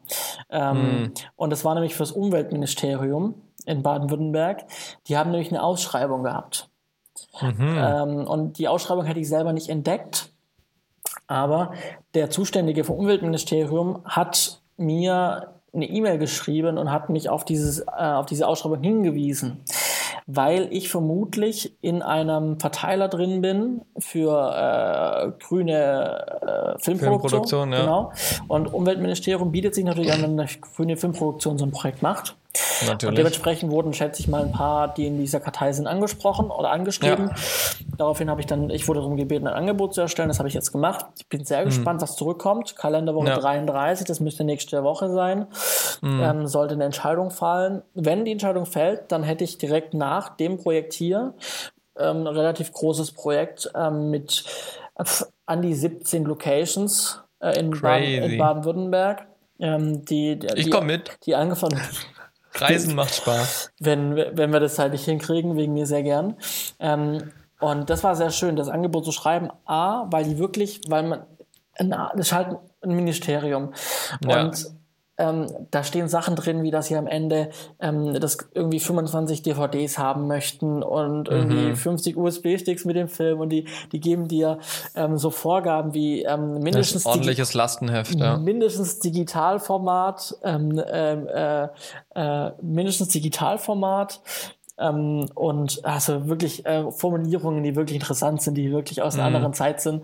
B: Ähm, hm. Und das war nämlich fürs Umweltministerium in Baden-Württemberg. Die haben nämlich eine Ausschreibung gehabt. Mhm. Ähm, und die Ausschreibung hätte ich selber nicht entdeckt. Aber der Zuständige vom Umweltministerium hat mir eine E-Mail geschrieben und hat mich auf, dieses, äh, auf diese Ausschreibung hingewiesen, weil ich vermutlich in einem Verteiler drin bin für äh, grüne äh, Filmproduktion. Filmproduktion ja. Genau. Und Umweltministerium bietet sich natürlich an, wenn eine grüne Filmproduktion so ein Projekt macht.
A: Natürlich.
B: Und dementsprechend wurden, schätze ich mal, ein paar, die in dieser Kartei sind, angesprochen oder angeschrieben. Ja. Daraufhin habe ich dann, ich wurde darum gebeten, ein Angebot zu erstellen. Das habe ich jetzt gemacht. Ich bin sehr mhm. gespannt, was zurückkommt. Kalenderwoche ja. 33, das müsste nächste Woche sein. Mhm. Ähm, sollte eine Entscheidung fallen. Wenn die Entscheidung fällt, dann hätte ich direkt nach dem Projekt hier ähm, ein relativ großes Projekt ähm, mit äh, an die 17 Locations äh, in, Baden, in Baden-Württemberg. Ähm, die, die,
A: ich komme mit.
B: Die angefangen
A: Reisen macht Spaß.
B: Wenn, wenn wir das halt nicht hinkriegen, wegen mir sehr gern. Ähm, und das war sehr schön, das Angebot zu schreiben. A, weil die wirklich, weil man, na, das ist halt ein Ministerium.
A: Ja.
B: Ähm, da stehen Sachen drin, wie dass sie am Ende ähm, das irgendwie 25 DVDs haben möchten und irgendwie mhm. 50 USB-Sticks mit dem Film und die, die geben dir ähm, so Vorgaben wie ähm, mindestens
A: ordentliches Lastenheft,
B: ja. mindestens Digitalformat, ähm, ähm, äh, äh, mindestens Digitalformat, ähm, und also wirklich äh, Formulierungen, die wirklich interessant sind, die wirklich aus einer mhm. anderen Zeit sind.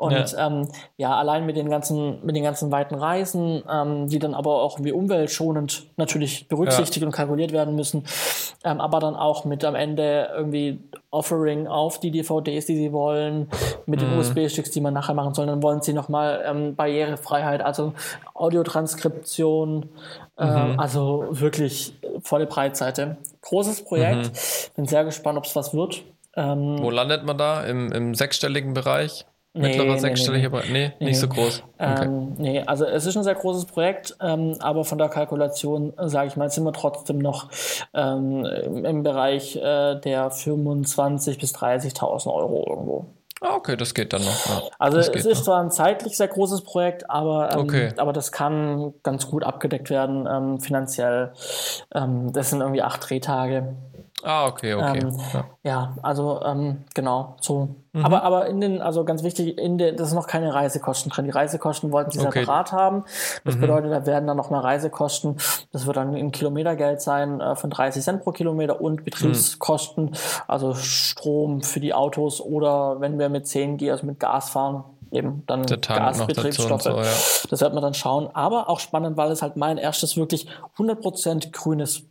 B: Und ja. Ähm, ja, allein mit den ganzen, mit den ganzen weiten Reisen, ähm, die dann aber auch wie umweltschonend natürlich berücksichtigt ja. und kalkuliert werden müssen, ähm, aber dann auch mit am Ende irgendwie Offering auf die DVDs, die sie wollen, mit den mhm. USB-Sticks, die man nachher machen soll. Dann wollen sie nochmal ähm, Barrierefreiheit, also Audiotranskription, äh, mhm. also wirklich volle Breitseite. Großes Projekt. Mhm. Bin sehr gespannt, ob es was wird.
A: Ähm, Wo landet man da? Im, im sechsstelligen Bereich? Nee, Mittlerer nee, sechsstelliger nee, Bereich? Nee, nicht so groß.
B: Okay. Ähm, nee, also es ist ein sehr großes Projekt, ähm, aber von der Kalkulation, sage ich mal, sind wir trotzdem noch ähm, im Bereich äh, der 25.000 bis 30.000 Euro irgendwo.
A: Ah, okay, das geht dann noch. Ja,
B: also es ist noch. zwar ein zeitlich sehr großes Projekt, aber, ähm, okay. aber das kann ganz gut abgedeckt werden ähm, finanziell. Ähm, das sind irgendwie acht Drehtage.
A: Ah, okay, okay.
B: Ähm, ja. ja. also ähm, genau, so. Mhm. Aber, aber in den, also ganz wichtig, in den, das sind noch keine Reisekosten drin. Die Reisekosten wollten sie okay. separat haben. Das mhm. bedeutet, da werden dann noch mehr Reisekosten. Das wird dann in Kilometergeld sein äh, von 30 Cent pro Kilometer und Betriebskosten, mhm. also Strom für die Autos oder wenn wir mit 10 G, also mit Gas fahren, eben dann Gasbetriebsstoffe. So, ja. Das wird man dann schauen. Aber auch spannend, weil es halt mein erstes wirklich 100% grünes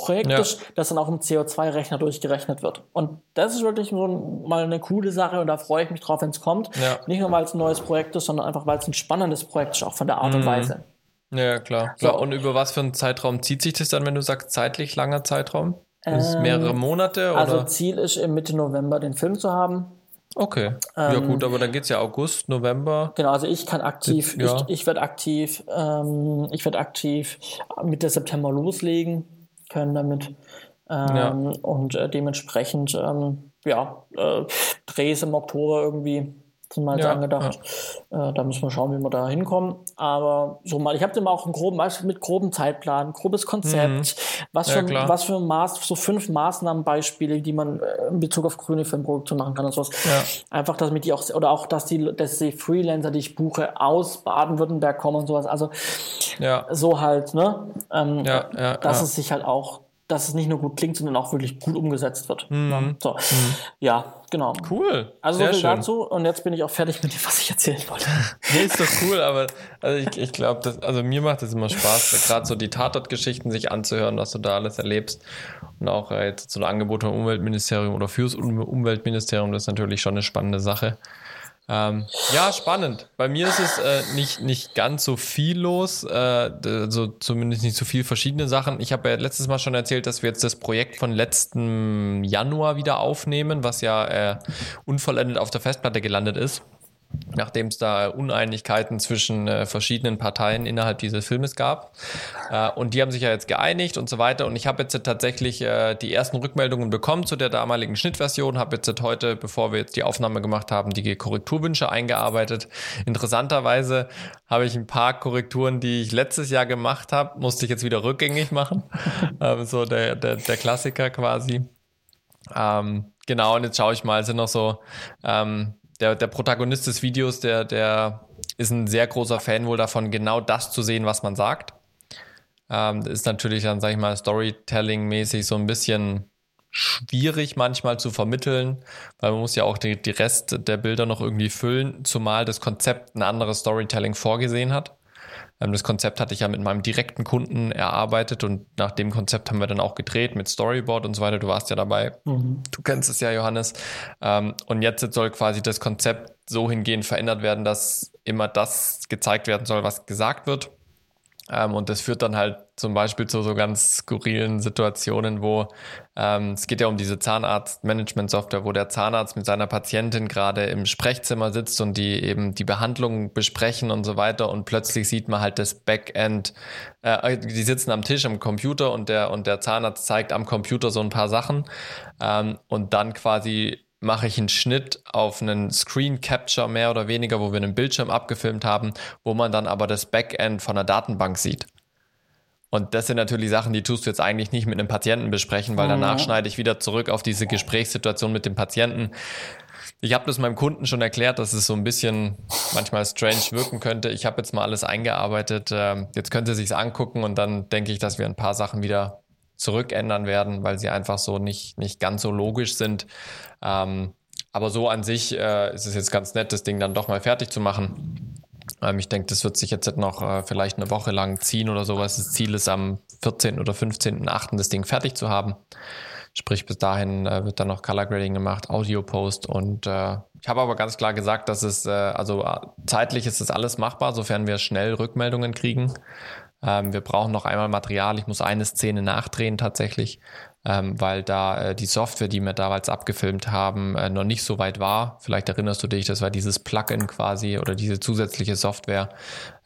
B: Projekt ja. ist, das dann auch im CO2-Rechner durchgerechnet wird. Und das ist wirklich mal eine coole Sache und da freue ich mich drauf, wenn es kommt. Ja. Nicht nur, weil es ein neues Projekt ist, sondern einfach, weil es ein spannendes Projekt ist, auch von der Art mhm. und Weise.
A: Ja, klar. So. Und über was für einen Zeitraum zieht sich das dann, wenn du sagst, zeitlich langer Zeitraum? Ähm, mehrere Monate?
B: Also oder? Also Ziel ist, im Mitte November den Film zu haben.
A: Okay. Ähm, ja gut, aber dann geht es ja August, November.
B: Genau, also ich kann aktiv, ja. ich, ich werde aktiv, ähm, ich werde aktiv Mitte September loslegen können damit. Ähm, ja. Und äh, dementsprechend, ähm, ja, äh, Drehs im Oktober irgendwie mal ja, angedacht. Ja. Äh, da müssen wir schauen, wie wir da hinkommen. Aber so mal, ich habe immer auch einen groben, mit groben Zeitplan, grobes Konzept, mhm. was, ja, für, was für Maß, so fünf Maßnahmenbeispiele, die man äh, in Bezug auf grüne Filmproduktion machen kann und sowas. Einfach, damit die auch, oder auch, dass die, dass die Freelancer, die ich buche, aus Baden-Württemberg kommen und sowas. Also so halt, ne? Ähm, dass es sich halt auch dass es nicht nur gut klingt, sondern auch wirklich gut umgesetzt wird. Mhm. So. Mhm. Ja, genau.
A: Cool.
B: Also Sehr so viel schön. dazu und jetzt bin ich auch fertig mit dem, was ich erzählen wollte. <laughs>
A: Nee, ist doch cool, aber also ich, ich glaube, also mir macht es immer Spaß, gerade so die Tatortgeschichten sich anzuhören, was du da alles erlebst. Und auch äh, jetzt so ein Angebot vom Umweltministerium oder fürs Umweltministerium, das ist natürlich schon eine spannende Sache. Ähm, ja, spannend. Bei mir ist es äh, nicht, nicht ganz so viel los, äh, so zumindest nicht so viel verschiedene Sachen. Ich habe ja letztes Mal schon erzählt, dass wir jetzt das Projekt von letzten Januar wieder aufnehmen, was ja äh, unvollendet auf der Festplatte gelandet ist nachdem es da Uneinigkeiten zwischen äh, verschiedenen Parteien innerhalb dieses Filmes gab. Äh, und die haben sich ja jetzt geeinigt und so weiter. Und ich habe jetzt tatsächlich äh, die ersten Rückmeldungen bekommen zu der damaligen Schnittversion, habe jetzt heute, bevor wir jetzt die Aufnahme gemacht haben, die Korrekturwünsche eingearbeitet. Interessanterweise habe ich ein paar Korrekturen, die ich letztes Jahr gemacht habe, musste ich jetzt wieder rückgängig machen. <laughs> Ähm, so der, der, der Klassiker quasi. Ähm, genau, und jetzt schaue ich mal, sind noch so ähm, der, der Protagonist des Videos, der, der ist ein sehr großer Fan wohl davon, genau das zu sehen, was man sagt. Ähm, ist natürlich dann, sag ich mal, Storytelling-mäßig so ein bisschen schwierig manchmal zu vermitteln, weil man muss ja auch die, die Rest der Bilder noch irgendwie füllen, zumal das Konzept ein anderes Storytelling vorgesehen hat. Ähm, das Konzept hatte ich ja mit meinem direkten Kunden erarbeitet und nach dem Konzept haben wir dann auch gedreht mit Storyboard und so weiter. Du warst ja dabei. Mhm. Du kennst es ja, Johannes. Ähm, und jetzt soll quasi das Konzept so hingehend verändert werden, dass immer das gezeigt werden soll, was gesagt wird. Ähm, und das führt dann halt zum Beispiel zu so ganz skurrilen Situationen, wo ähm, es geht ja um diese Zahnarzt-Management-Software, wo der Zahnarzt mit seiner Patientin gerade im Sprechzimmer sitzt und die eben die Behandlung besprechen und so weiter. Und plötzlich sieht man halt das Backend, äh, die sitzen am Tisch am Computer und der und der Zahnarzt zeigt am Computer so ein paar Sachen. Ähm, und dann quasi mache ich einen Schnitt auf einen Screen Capture mehr oder weniger, wo wir einen Bildschirm abgefilmt haben, wo man dann aber das Backend von der Datenbank sieht. Und das sind natürlich Sachen, die tust du jetzt eigentlich nicht mit einem Patienten besprechen, weil danach mhm. schneide ich wieder zurück auf diese Gesprächssituation mit dem Patienten. Ich habe das meinem Kunden schon erklärt, dass es so ein bisschen manchmal strange wirken könnte. Ich habe jetzt mal alles eingearbeitet. Ähm, jetzt könnt ihr sich angucken und dann denke ich, dass wir ein paar Sachen wieder zurückändern werden, weil sie einfach so nicht, nicht ganz so logisch sind. Ähm, aber so an sich äh, ist es jetzt ganz nett, das Ding dann doch mal fertig zu machen. Ähm, ich denke, das wird sich jetzt noch äh, vielleicht eine Woche lang ziehen oder sowas. Das Ziel ist am 14. oder 15.8. das Ding fertig zu haben. Sprich, bis dahin äh, wird dann noch Color Grading gemacht, Audio Post und äh, ich habe aber ganz klar gesagt, dass es, äh, also äh, zeitlich ist das alles machbar, sofern wir schnell Rückmeldungen kriegen. Ähm, wir brauchen noch einmal Material. Ich muss eine Szene nachdrehen tatsächlich ähm, weil da äh, die Software, die wir damals abgefilmt haben, äh, noch nicht so weit war. Vielleicht erinnerst du dich, das war dieses Plugin quasi oder diese zusätzliche Software.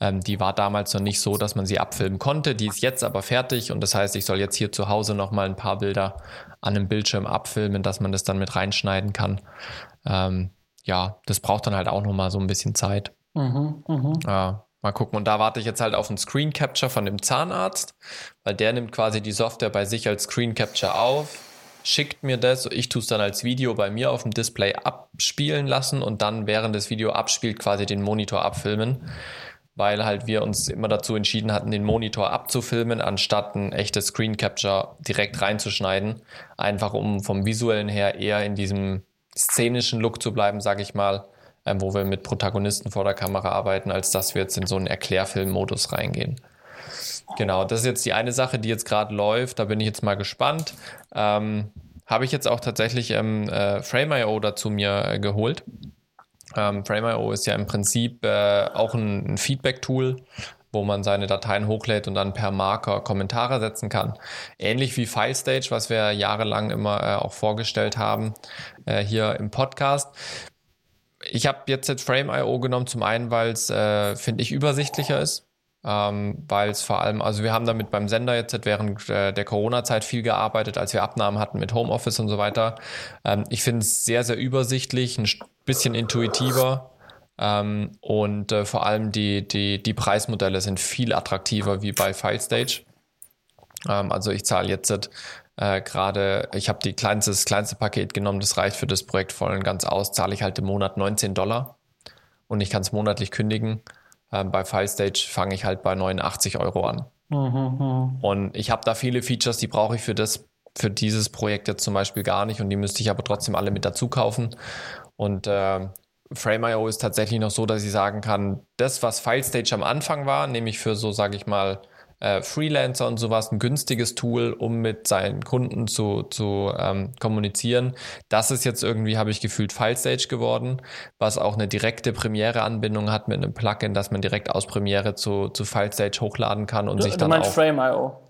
A: Ähm, die war damals noch nicht so, dass man sie abfilmen konnte. Die ist jetzt aber fertig und das heißt, ich soll jetzt hier zu Hause nochmal ein paar Bilder an einem Bildschirm abfilmen, dass man das dann mit reinschneiden kann. Ähm, ja, das braucht dann halt auch nochmal so ein bisschen Zeit. Mhm, mh. ja, Mal gucken. Und da warte ich jetzt halt auf einen Screen Capture von dem Zahnarzt, weil der nimmt quasi die Software bei sich als Screen Capture auf, schickt mir das, ich tue es dann als Video bei mir auf dem Display abspielen lassen und dann während das Video abspielt quasi den Monitor abfilmen, weil halt wir uns immer dazu entschieden hatten, den Monitor abzufilmen, anstatt ein echtes Screen Capture direkt reinzuschneiden, einfach um vom visuellen her eher in diesem szenischen Look zu bleiben, sage ich mal ähm, wo wir mit Protagonisten vor der Kamera arbeiten, als dass wir jetzt in so einen Erklärfilm-Modus reingehen. Genau, das ist jetzt die eine Sache, die jetzt gerade läuft. Da bin ich jetzt mal gespannt. Ähm, Habe ich jetzt auch tatsächlich ähm, äh, Frame.io dazu mir äh, geholt. Ähm, Frame.io ist ja im Prinzip äh, auch ein, ein Feedback-Tool, wo man seine Dateien hochlädt und dann per Marker Kommentare setzen kann. Ähnlich wie FileStage, was wir jahrelang immer äh, auch vorgestellt haben äh, hier im Podcast ich habe jetzt, jetzt Frame.io genommen, zum einen, weil es, äh, finde ich, übersichtlicher ist. Ähm, weil es vor allem, also wir haben damit beim Sender jetzt während äh, der Corona-Zeit viel gearbeitet, als wir Abnahmen hatten mit Homeoffice und so weiter. Ähm, ich finde es sehr, sehr übersichtlich, ein bisschen intuitiver. Ähm, und äh, vor allem die, die, die Preismodelle sind viel attraktiver wie bei FileStage. Ähm, also ich zahle jetzt äh, Gerade, ich habe die kleinste, das kleinste Paket genommen, das reicht für das Projekt voll und ganz aus, zahle ich halt im Monat 19 Dollar und ich kann es monatlich kündigen. Ähm, bei FileStage fange ich halt bei 89 Euro an. Mhm, und ich habe da viele Features, die brauche ich für das, für dieses Projekt jetzt zum Beispiel gar nicht und die müsste ich aber trotzdem alle mit dazu kaufen. Und äh, Frame.io ist tatsächlich noch so, dass ich sagen kann, das, was FileStage am Anfang war, nämlich für so, sage ich mal, äh, Freelancer und sowas ein günstiges Tool, um mit seinen Kunden zu, zu ähm, kommunizieren. Das ist jetzt irgendwie, habe ich gefühlt, FileStage geworden, was auch eine direkte Premiere-Anbindung hat mit einem Plugin, dass man direkt aus Premiere zu, zu FileStage hochladen kann und
B: du,
A: sich dann
B: du meinst
A: auch...
B: Frame.io.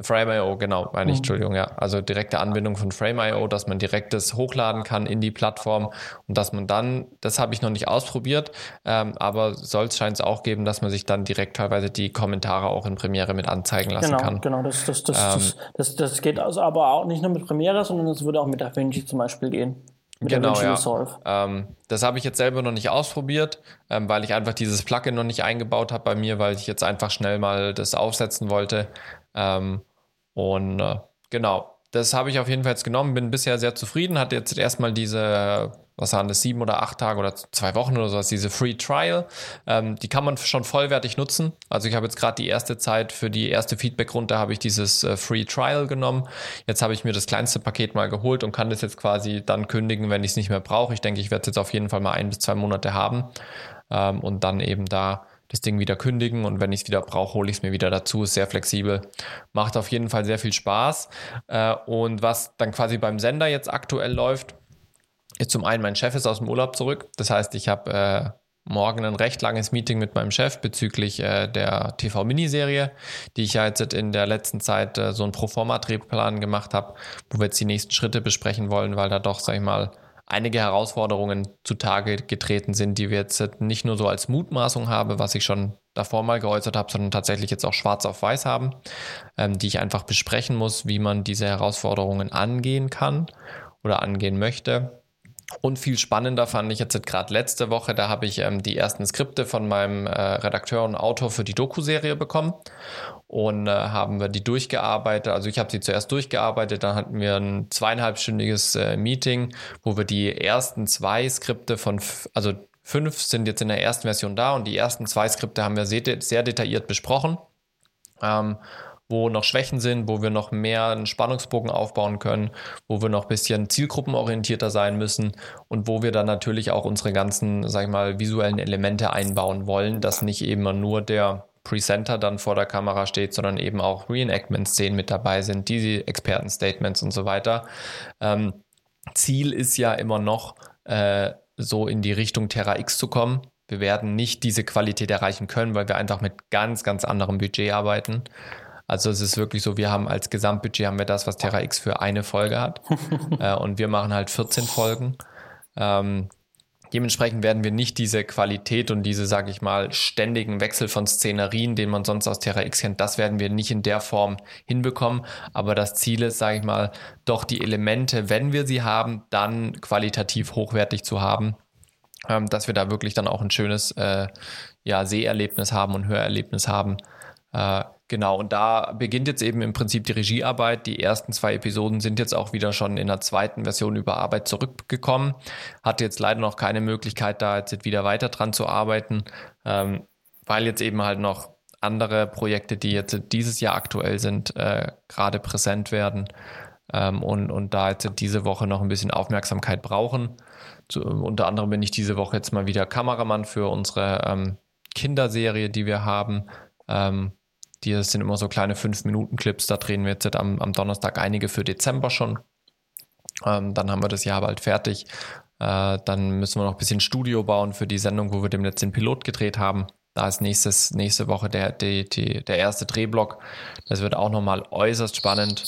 A: Frame.io, genau, meine ich,
B: Mhm.
A: Entschuldigung, ja. Also direkte Anbindung von Frame.io, dass man direktes hochladen kann in die Plattform und dass man dann, das habe ich noch nicht ausprobiert, ähm, aber soll es scheint es auch geben, dass man sich dann direkt teilweise die Kommentare auch in Premiere mit anzeigen lassen
B: Genau,
A: kann.
B: genau. Das, das, das,
A: Ähm,
B: das, das, das geht also aber auch nicht nur mit Premiere, sondern es würde auch mit DaVinci zum Beispiel gehen. Mit
A: Genau, ja. Ähm, das habe ich jetzt selber noch nicht ausprobiert, ähm, weil ich einfach dieses Plugin noch nicht eingebaut habe bei mir, weil ich jetzt einfach schnell mal das aufsetzen wollte. Ähm, und äh, genau, das habe ich auf jeden Fall jetzt genommen, bin bisher sehr zufrieden, hatte jetzt erstmal diese, was waren das, sieben oder acht Tage oder zwei Wochen oder sowas, diese Free Trial. Ähm, die kann man schon vollwertig nutzen. Also ich habe jetzt gerade die erste Zeit für die erste Feedback-Runde habe ich dieses äh, Free Trial genommen. Jetzt habe ich mir das kleinste Paket mal geholt und kann das jetzt quasi dann kündigen, wenn ich es nicht mehr brauche. Ich denke, ich werde es jetzt auf jeden Fall mal ein bis zwei Monate haben ähm, und dann eben da das Ding wieder kündigen und wenn ich es wieder brauche, hole ich es mir wieder dazu. Ist sehr flexibel. Macht auf jeden Fall sehr viel Spaß. Äh, und was dann quasi beim Sender jetzt aktuell läuft, ist zum einen, mein Chef ist aus dem Urlaub zurück. Das heißt, ich habe äh, morgen ein recht langes Meeting mit meinem Chef bezüglich äh, der TV-Miniserie, die ich ja jetzt in der letzten Zeit äh, so einen Proforma-Drehplan gemacht habe, wo wir jetzt die nächsten Schritte besprechen wollen, weil da doch, sag ich mal, einige Herausforderungen zutage getreten sind, die wir jetzt nicht nur so als Mutmaßung haben, was ich schon davor mal geäußert habe, sondern tatsächlich jetzt auch schwarz auf weiß haben, ähm, die ich einfach besprechen muss, wie man diese Herausforderungen angehen kann oder angehen möchte. Und viel spannender fand ich jetzt gerade letzte Woche, da habe ich ähm, die ersten Skripte von meinem äh, Redakteur und Autor für die Doku-Serie bekommen und äh, haben wir die durchgearbeitet. Also ich habe sie zuerst durchgearbeitet, dann hatten wir ein zweieinhalbstündiges äh, Meeting, wo wir die ersten zwei Skripte von, also fünf sind jetzt in der ersten Version da und die ersten zwei Skripte haben wir sehr, sehr detailliert besprochen. Ähm, wo noch Schwächen sind, wo wir noch mehr einen Spannungsbogen aufbauen können, wo wir noch ein bisschen zielgruppenorientierter sein müssen und wo wir dann natürlich auch unsere ganzen, sag ich mal, visuellen Elemente einbauen wollen, dass nicht eben nur der Presenter dann vor der Kamera steht, sondern eben auch Reenactment-Szenen mit dabei sind, diese Experten-Statements und so weiter. Ähm, Ziel ist ja immer noch, äh, so in die Richtung Terra X zu kommen. wir werden nicht diese Qualität erreichen können, weil wir einfach mit ganz, ganz anderem Budget arbeiten. Also es ist wirklich so, wir haben als Gesamtbudget haben wir das, was Terra X für eine Folge hat. <laughs> äh, und wir machen halt 14 Folgen. Ähm, Dementsprechend werden wir nicht diese Qualität und diese, sage ich mal, ständigen Wechsel von Szenerien, den man sonst aus Terra X kennt, das werden wir nicht in der Form hinbekommen. Aber das Ziel ist, sage ich mal, doch die Elemente, wenn wir sie haben, dann qualitativ hochwertig zu haben, ähm, dass wir da wirklich dann auch ein schönes äh, ja, Seherlebnis haben und Hörerlebnis haben. Äh, Genau, und da beginnt jetzt eben im Prinzip die Regiearbeit. Die ersten zwei Episoden sind jetzt auch wieder schon in der zweiten Version über Arbeit zurückgekommen. Hatte jetzt leider noch keine Möglichkeit, da jetzt wieder weiter dran zu arbeiten, ähm, weil jetzt eben halt noch andere Projekte, die jetzt dieses Jahr aktuell sind, äh, gerade präsent werden ähm, und, und da jetzt diese Woche noch ein bisschen Aufmerksamkeit brauchen. So, unter anderem bin ich diese Woche jetzt mal wieder Kameramann für unsere ähm, Kinderserie, die wir haben. Ähm, die sind immer so kleine 5-Minuten-Clips. Da drehen wir jetzt am, am Donnerstag einige für Dezember schon. Ähm, dann haben wir das Jahr bald fertig. Äh, dann müssen wir noch ein bisschen Studio bauen für die Sendung, wo wir dem letzten Pilot gedreht haben. Da ist nächstes, nächste Woche der, die, der erste Drehblock. Das wird auch nochmal äußerst spannend,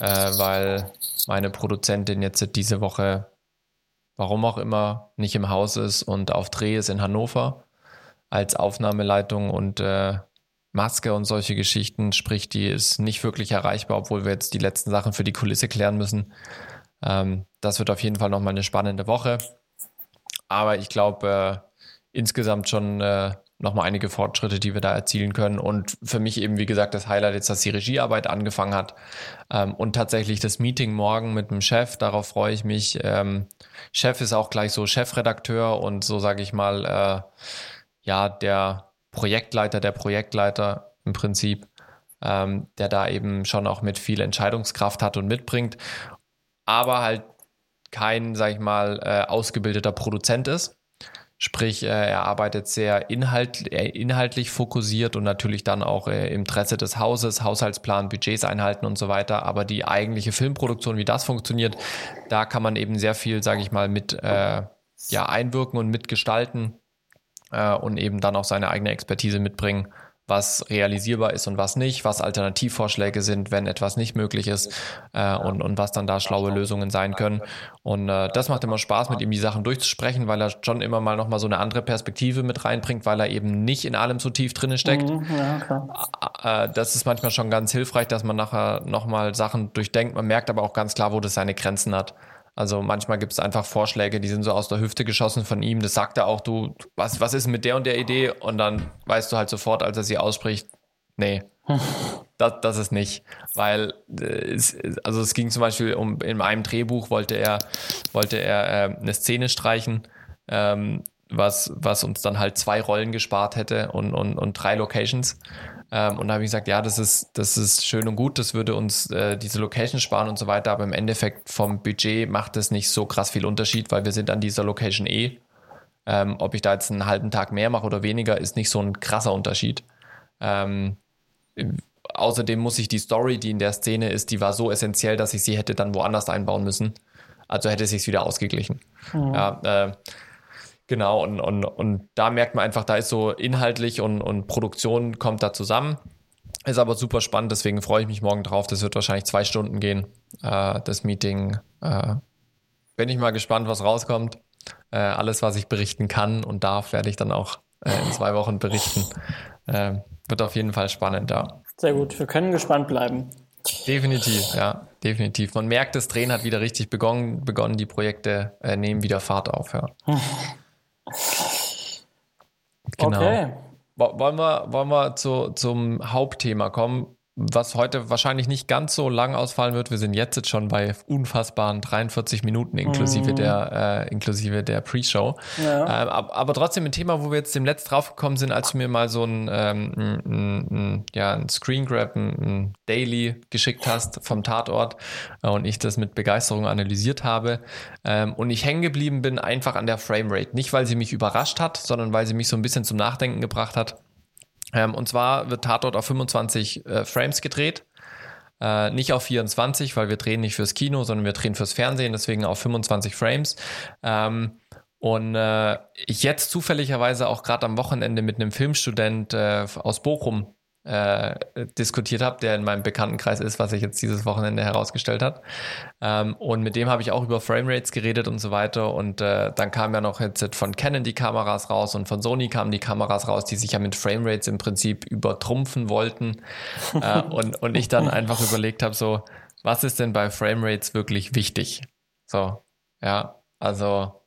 A: äh, weil meine Produzentin jetzt diese Woche, warum auch immer, nicht im Haus ist und auf Dreh ist in Hannover als Aufnahmeleitung und äh, Maske und solche Geschichten, sprich, die ist nicht wirklich erreichbar, obwohl wir jetzt die letzten Sachen für die Kulisse klären müssen. Ähm, das wird auf jeden Fall nochmal eine spannende Woche. Aber ich glaube, äh, insgesamt schon äh, nochmal einige Fortschritte, die wir da erzielen können. Und für mich eben, wie gesagt, das Highlight jetzt, dass die Regiearbeit angefangen hat. Ähm, und tatsächlich das Meeting morgen mit dem Chef, darauf freue ich mich. Ähm, Chef ist auch gleich so Chefredakteur und so sage ich mal, äh, ja, der Projektleiter, der Projektleiter im Prinzip, ähm, der da eben schon auch mit viel Entscheidungskraft hat und mitbringt, aber halt kein, sag ich mal, äh, ausgebildeter Produzent ist. Sprich, äh, er arbeitet sehr inhalt, äh, inhaltlich fokussiert und natürlich dann auch äh, im Interesse des Hauses, Haushaltsplan, Budgets einhalten und so weiter. Aber die eigentliche Filmproduktion, wie das funktioniert, da kann man eben sehr viel, sage ich mal, mit ja, einwirken und mitgestalten äh, und eben dann auch seine eigene Expertise mitbringen, was realisierbar ist und was nicht, was Alternativvorschläge sind, wenn etwas nicht möglich ist äh, und, und was dann da schlaue Lösungen sein können. Und äh, das macht immer Spaß, mit ihm die Sachen durchzusprechen, weil er schon immer mal nochmal so eine andere Perspektive mit reinbringt, weil er eben nicht in allem so tief drin steckt. Mhm, ja, klar. Äh, das ist manchmal schon ganz hilfreich, dass man nachher nochmal Sachen durchdenkt. Man merkt aber auch ganz klar, wo das seine Grenzen hat. Also manchmal gibt es einfach Vorschläge, die sind so aus der Hüfte geschossen von ihm. Das sagt er auch, du, was, was ist mit der und der Idee? Und dann weißt du halt sofort, als er sie ausspricht, nee, <laughs> das, das ist nicht. Weil äh, es, also es ging zum Beispiel um in einem Drehbuch wollte er, wollte er äh, eine Szene streichen, ähm, was, was uns dann halt zwei Rollen gespart hätte und, und, und drei Locations. Ähm, und da habe ich gesagt, ja, das ist, das ist schön und gut, das würde uns äh, diese Location sparen und so weiter, aber im Endeffekt vom Budget macht es nicht so krass viel Unterschied, weil wir sind an dieser Location eh. Ähm, ob ich da jetzt einen halben Tag mehr mache oder weniger, ist nicht so ein krasser Unterschied. Ähm, außerdem muss ich die Story, die in der Szene ist, die war so essentiell, dass ich sie hätte dann woanders einbauen müssen. Also hätte es sich wieder ausgeglichen. Mhm. Ja, äh, Genau, und, und, und da merkt man einfach, da ist so inhaltlich und, und Produktion kommt da zusammen. Ist aber super spannend, deswegen freue ich mich morgen drauf. Das wird wahrscheinlich zwei Stunden gehen, äh, das Meeting. Äh, bin ich mal gespannt, was rauskommt. Äh, alles, was ich berichten kann und darf, werde ich dann auch äh, in zwei Wochen berichten. Äh, wird auf jeden Fall spannend, ja.
B: Sehr gut, wir können gespannt bleiben.
A: Definitiv, ja, definitiv. Man merkt, das Drehen hat wieder richtig begonnen, begonnen die Projekte äh, nehmen wieder Fahrt auf, ja. <laughs> Genau. Okay. Wollen wir, wollen wir zu, zum Hauptthema kommen? Was heute wahrscheinlich nicht ganz so lang ausfallen wird. Wir sind jetzt schon bei unfassbaren 43 Minuten inklusive mhm. der äh, inklusive der Pre-Show. Ja. Ähm, aber, aber, trotzdem ein Thema, wo wir jetzt dem Letzt draufgekommen sind, als du mir mal so ein, ähm, ein, ein ja, ein Screen Grab, ein, ein, Daily geschickt hast vom Tatort äh, und ich das mit Begeisterung analysiert habe ähm, und ich hängen geblieben bin einfach an der Framerate. Nicht, weil sie mich überrascht hat, sondern weil sie mich so ein bisschen zum Nachdenken gebracht hat. Ähm, und zwar wird Tatort auf 25 äh, Frames gedreht. Äh, nicht auf 24, weil wir drehen nicht fürs Kino, sondern wir drehen fürs Fernsehen, deswegen auf 25 Frames. Ähm, Und äh, jetzt zufälligerweise auch gerade am Wochenende mit einem Filmstudent äh, aus Bochum äh, diskutiert habe, der in meinem Bekanntenkreis ist, was sich jetzt dieses Wochenende herausgestellt hat. Ähm, und mit dem habe ich auch über Framerates geredet und so weiter. Und äh, dann kam ja noch jetzt von Canon die Kameras raus und von Sony kamen die Kameras raus, die sich ja mit Framerates im Prinzip übertrumpfen wollten. <laughs> äh, und, und ich dann einfach überlegt habe, so, was ist denn bei Framerates wirklich wichtig? So, ja, also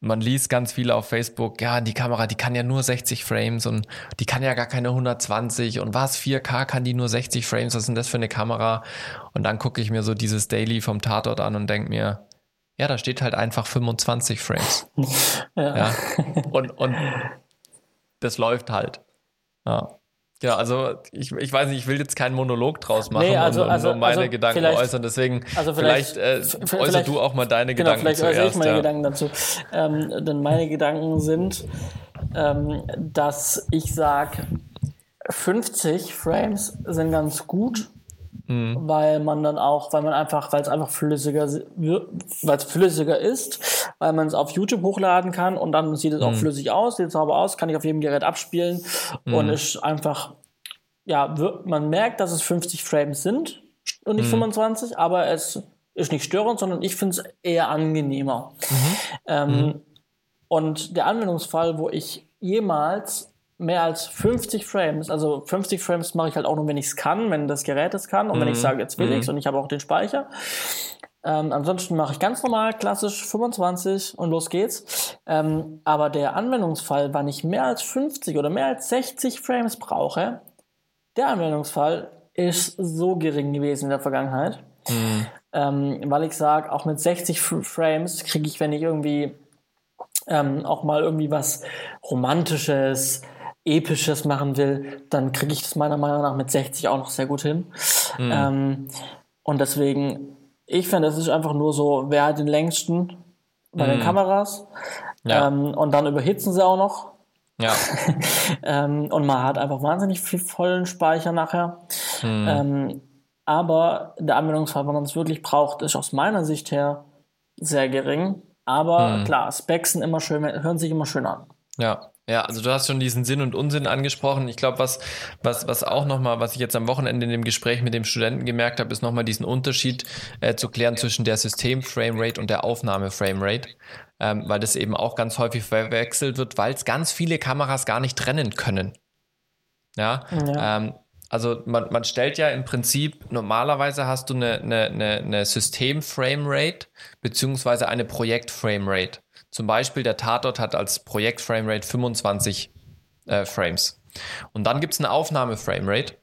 A: man liest ganz viel auf Facebook, ja, die Kamera, die kann ja nur 60 Frames und die kann ja gar keine 120 und was, 4K kann die nur 60 Frames, was ist denn das für eine Kamera? Und dann gucke ich mir so dieses Daily vom Tatort an und denke mir, ja, da steht halt einfach 25 Frames. <laughs> ja. ja. Und, und das läuft halt. Ja. Ja, also ich, ich weiß nicht, ich will jetzt keinen Monolog draus machen nee, also, und, und also, nur meine also Gedanken äußern. Deswegen also vielleicht, vielleicht, äh, äußer du auch mal deine genau, Gedanken
B: vielleicht äußere ich meine ja. Gedanken dazu. Ähm, denn meine Gedanken sind, ähm, dass ich sage, 50 Frames sind ganz gut, mhm. weil man dann auch, weil man einfach, weil es einfach flüssiger, weil es flüssiger ist, weil man es auf YouTube hochladen kann und dann sieht es auch mhm. flüssig aus, sieht sauber aus, kann ich auf jedem Gerät abspielen mhm. und ist einfach, ja, man merkt, dass es 50 Frames sind und nicht 25, mhm. aber es ist nicht störend, sondern ich finde es eher angenehmer. Mhm. Ähm, und der Anwendungsfall, wo ich jemals mehr als 50 Frames. Also 50 Frames mache ich halt auch nur, wenn ich es kann, wenn das Gerät es kann und mhm. wenn ich mhm. sage, jetzt will mhm. ich und ich habe auch den Speicher. Ähm, ansonsten mache ich ganz normal, klassisch 25 und los geht's. Ähm, aber der Anwendungsfall, wann ich mehr als 50 oder mehr als 60 Frames brauche, der Anwendungsfall ist so gering gewesen in der Vergangenheit. Mhm. Ähm, weil ich sage, auch mit 60 Frames kriege ich, wenn ich irgendwie ähm, auch mal irgendwie was Romantisches, Episches machen will, dann kriege ich das meiner Meinung nach mit 60 auch noch sehr gut hin. Mhm. Ähm, und deswegen, ich finde, es ist einfach nur so, wer hat den längsten bei mhm. den Kameras. Ja. Ähm, und dann überhitzen sie auch noch.
A: Ja. <laughs>
B: ähm, und man hat einfach wahnsinnig viel vollen Speicher nachher. Mhm. Aber der Anwendungsfall, wenn man es wirklich braucht, ist aus meiner Sicht her sehr gering. Aber mhm. klar, Specs sind immer schön, hören sich immer schön an.
A: Ja, ja, also du hast schon diesen Sinn und Unsinn angesprochen. Ich glaube, was, was, was auch nochmal, was ich jetzt am Wochenende in dem Gespräch mit dem Studenten gemerkt habe, ist nochmal diesen Unterschied äh, zu klären zwischen der System-Framerate und der Aufnahme-Framerate. Ähm, weil das eben auch ganz häufig verwechselt wird, weil es ganz viele Kameras gar nicht trennen können. Ja. ja. Ähm, also man, man stellt ja im Prinzip, normalerweise hast du eine, eine, eine System-Framerate beziehungsweise eine Projekt-Framerate. Zum Beispiel der Tatort hat als Projekt-Framerate 25 äh, Frames. Und dann gibt es eine Aufnahme-Framerate.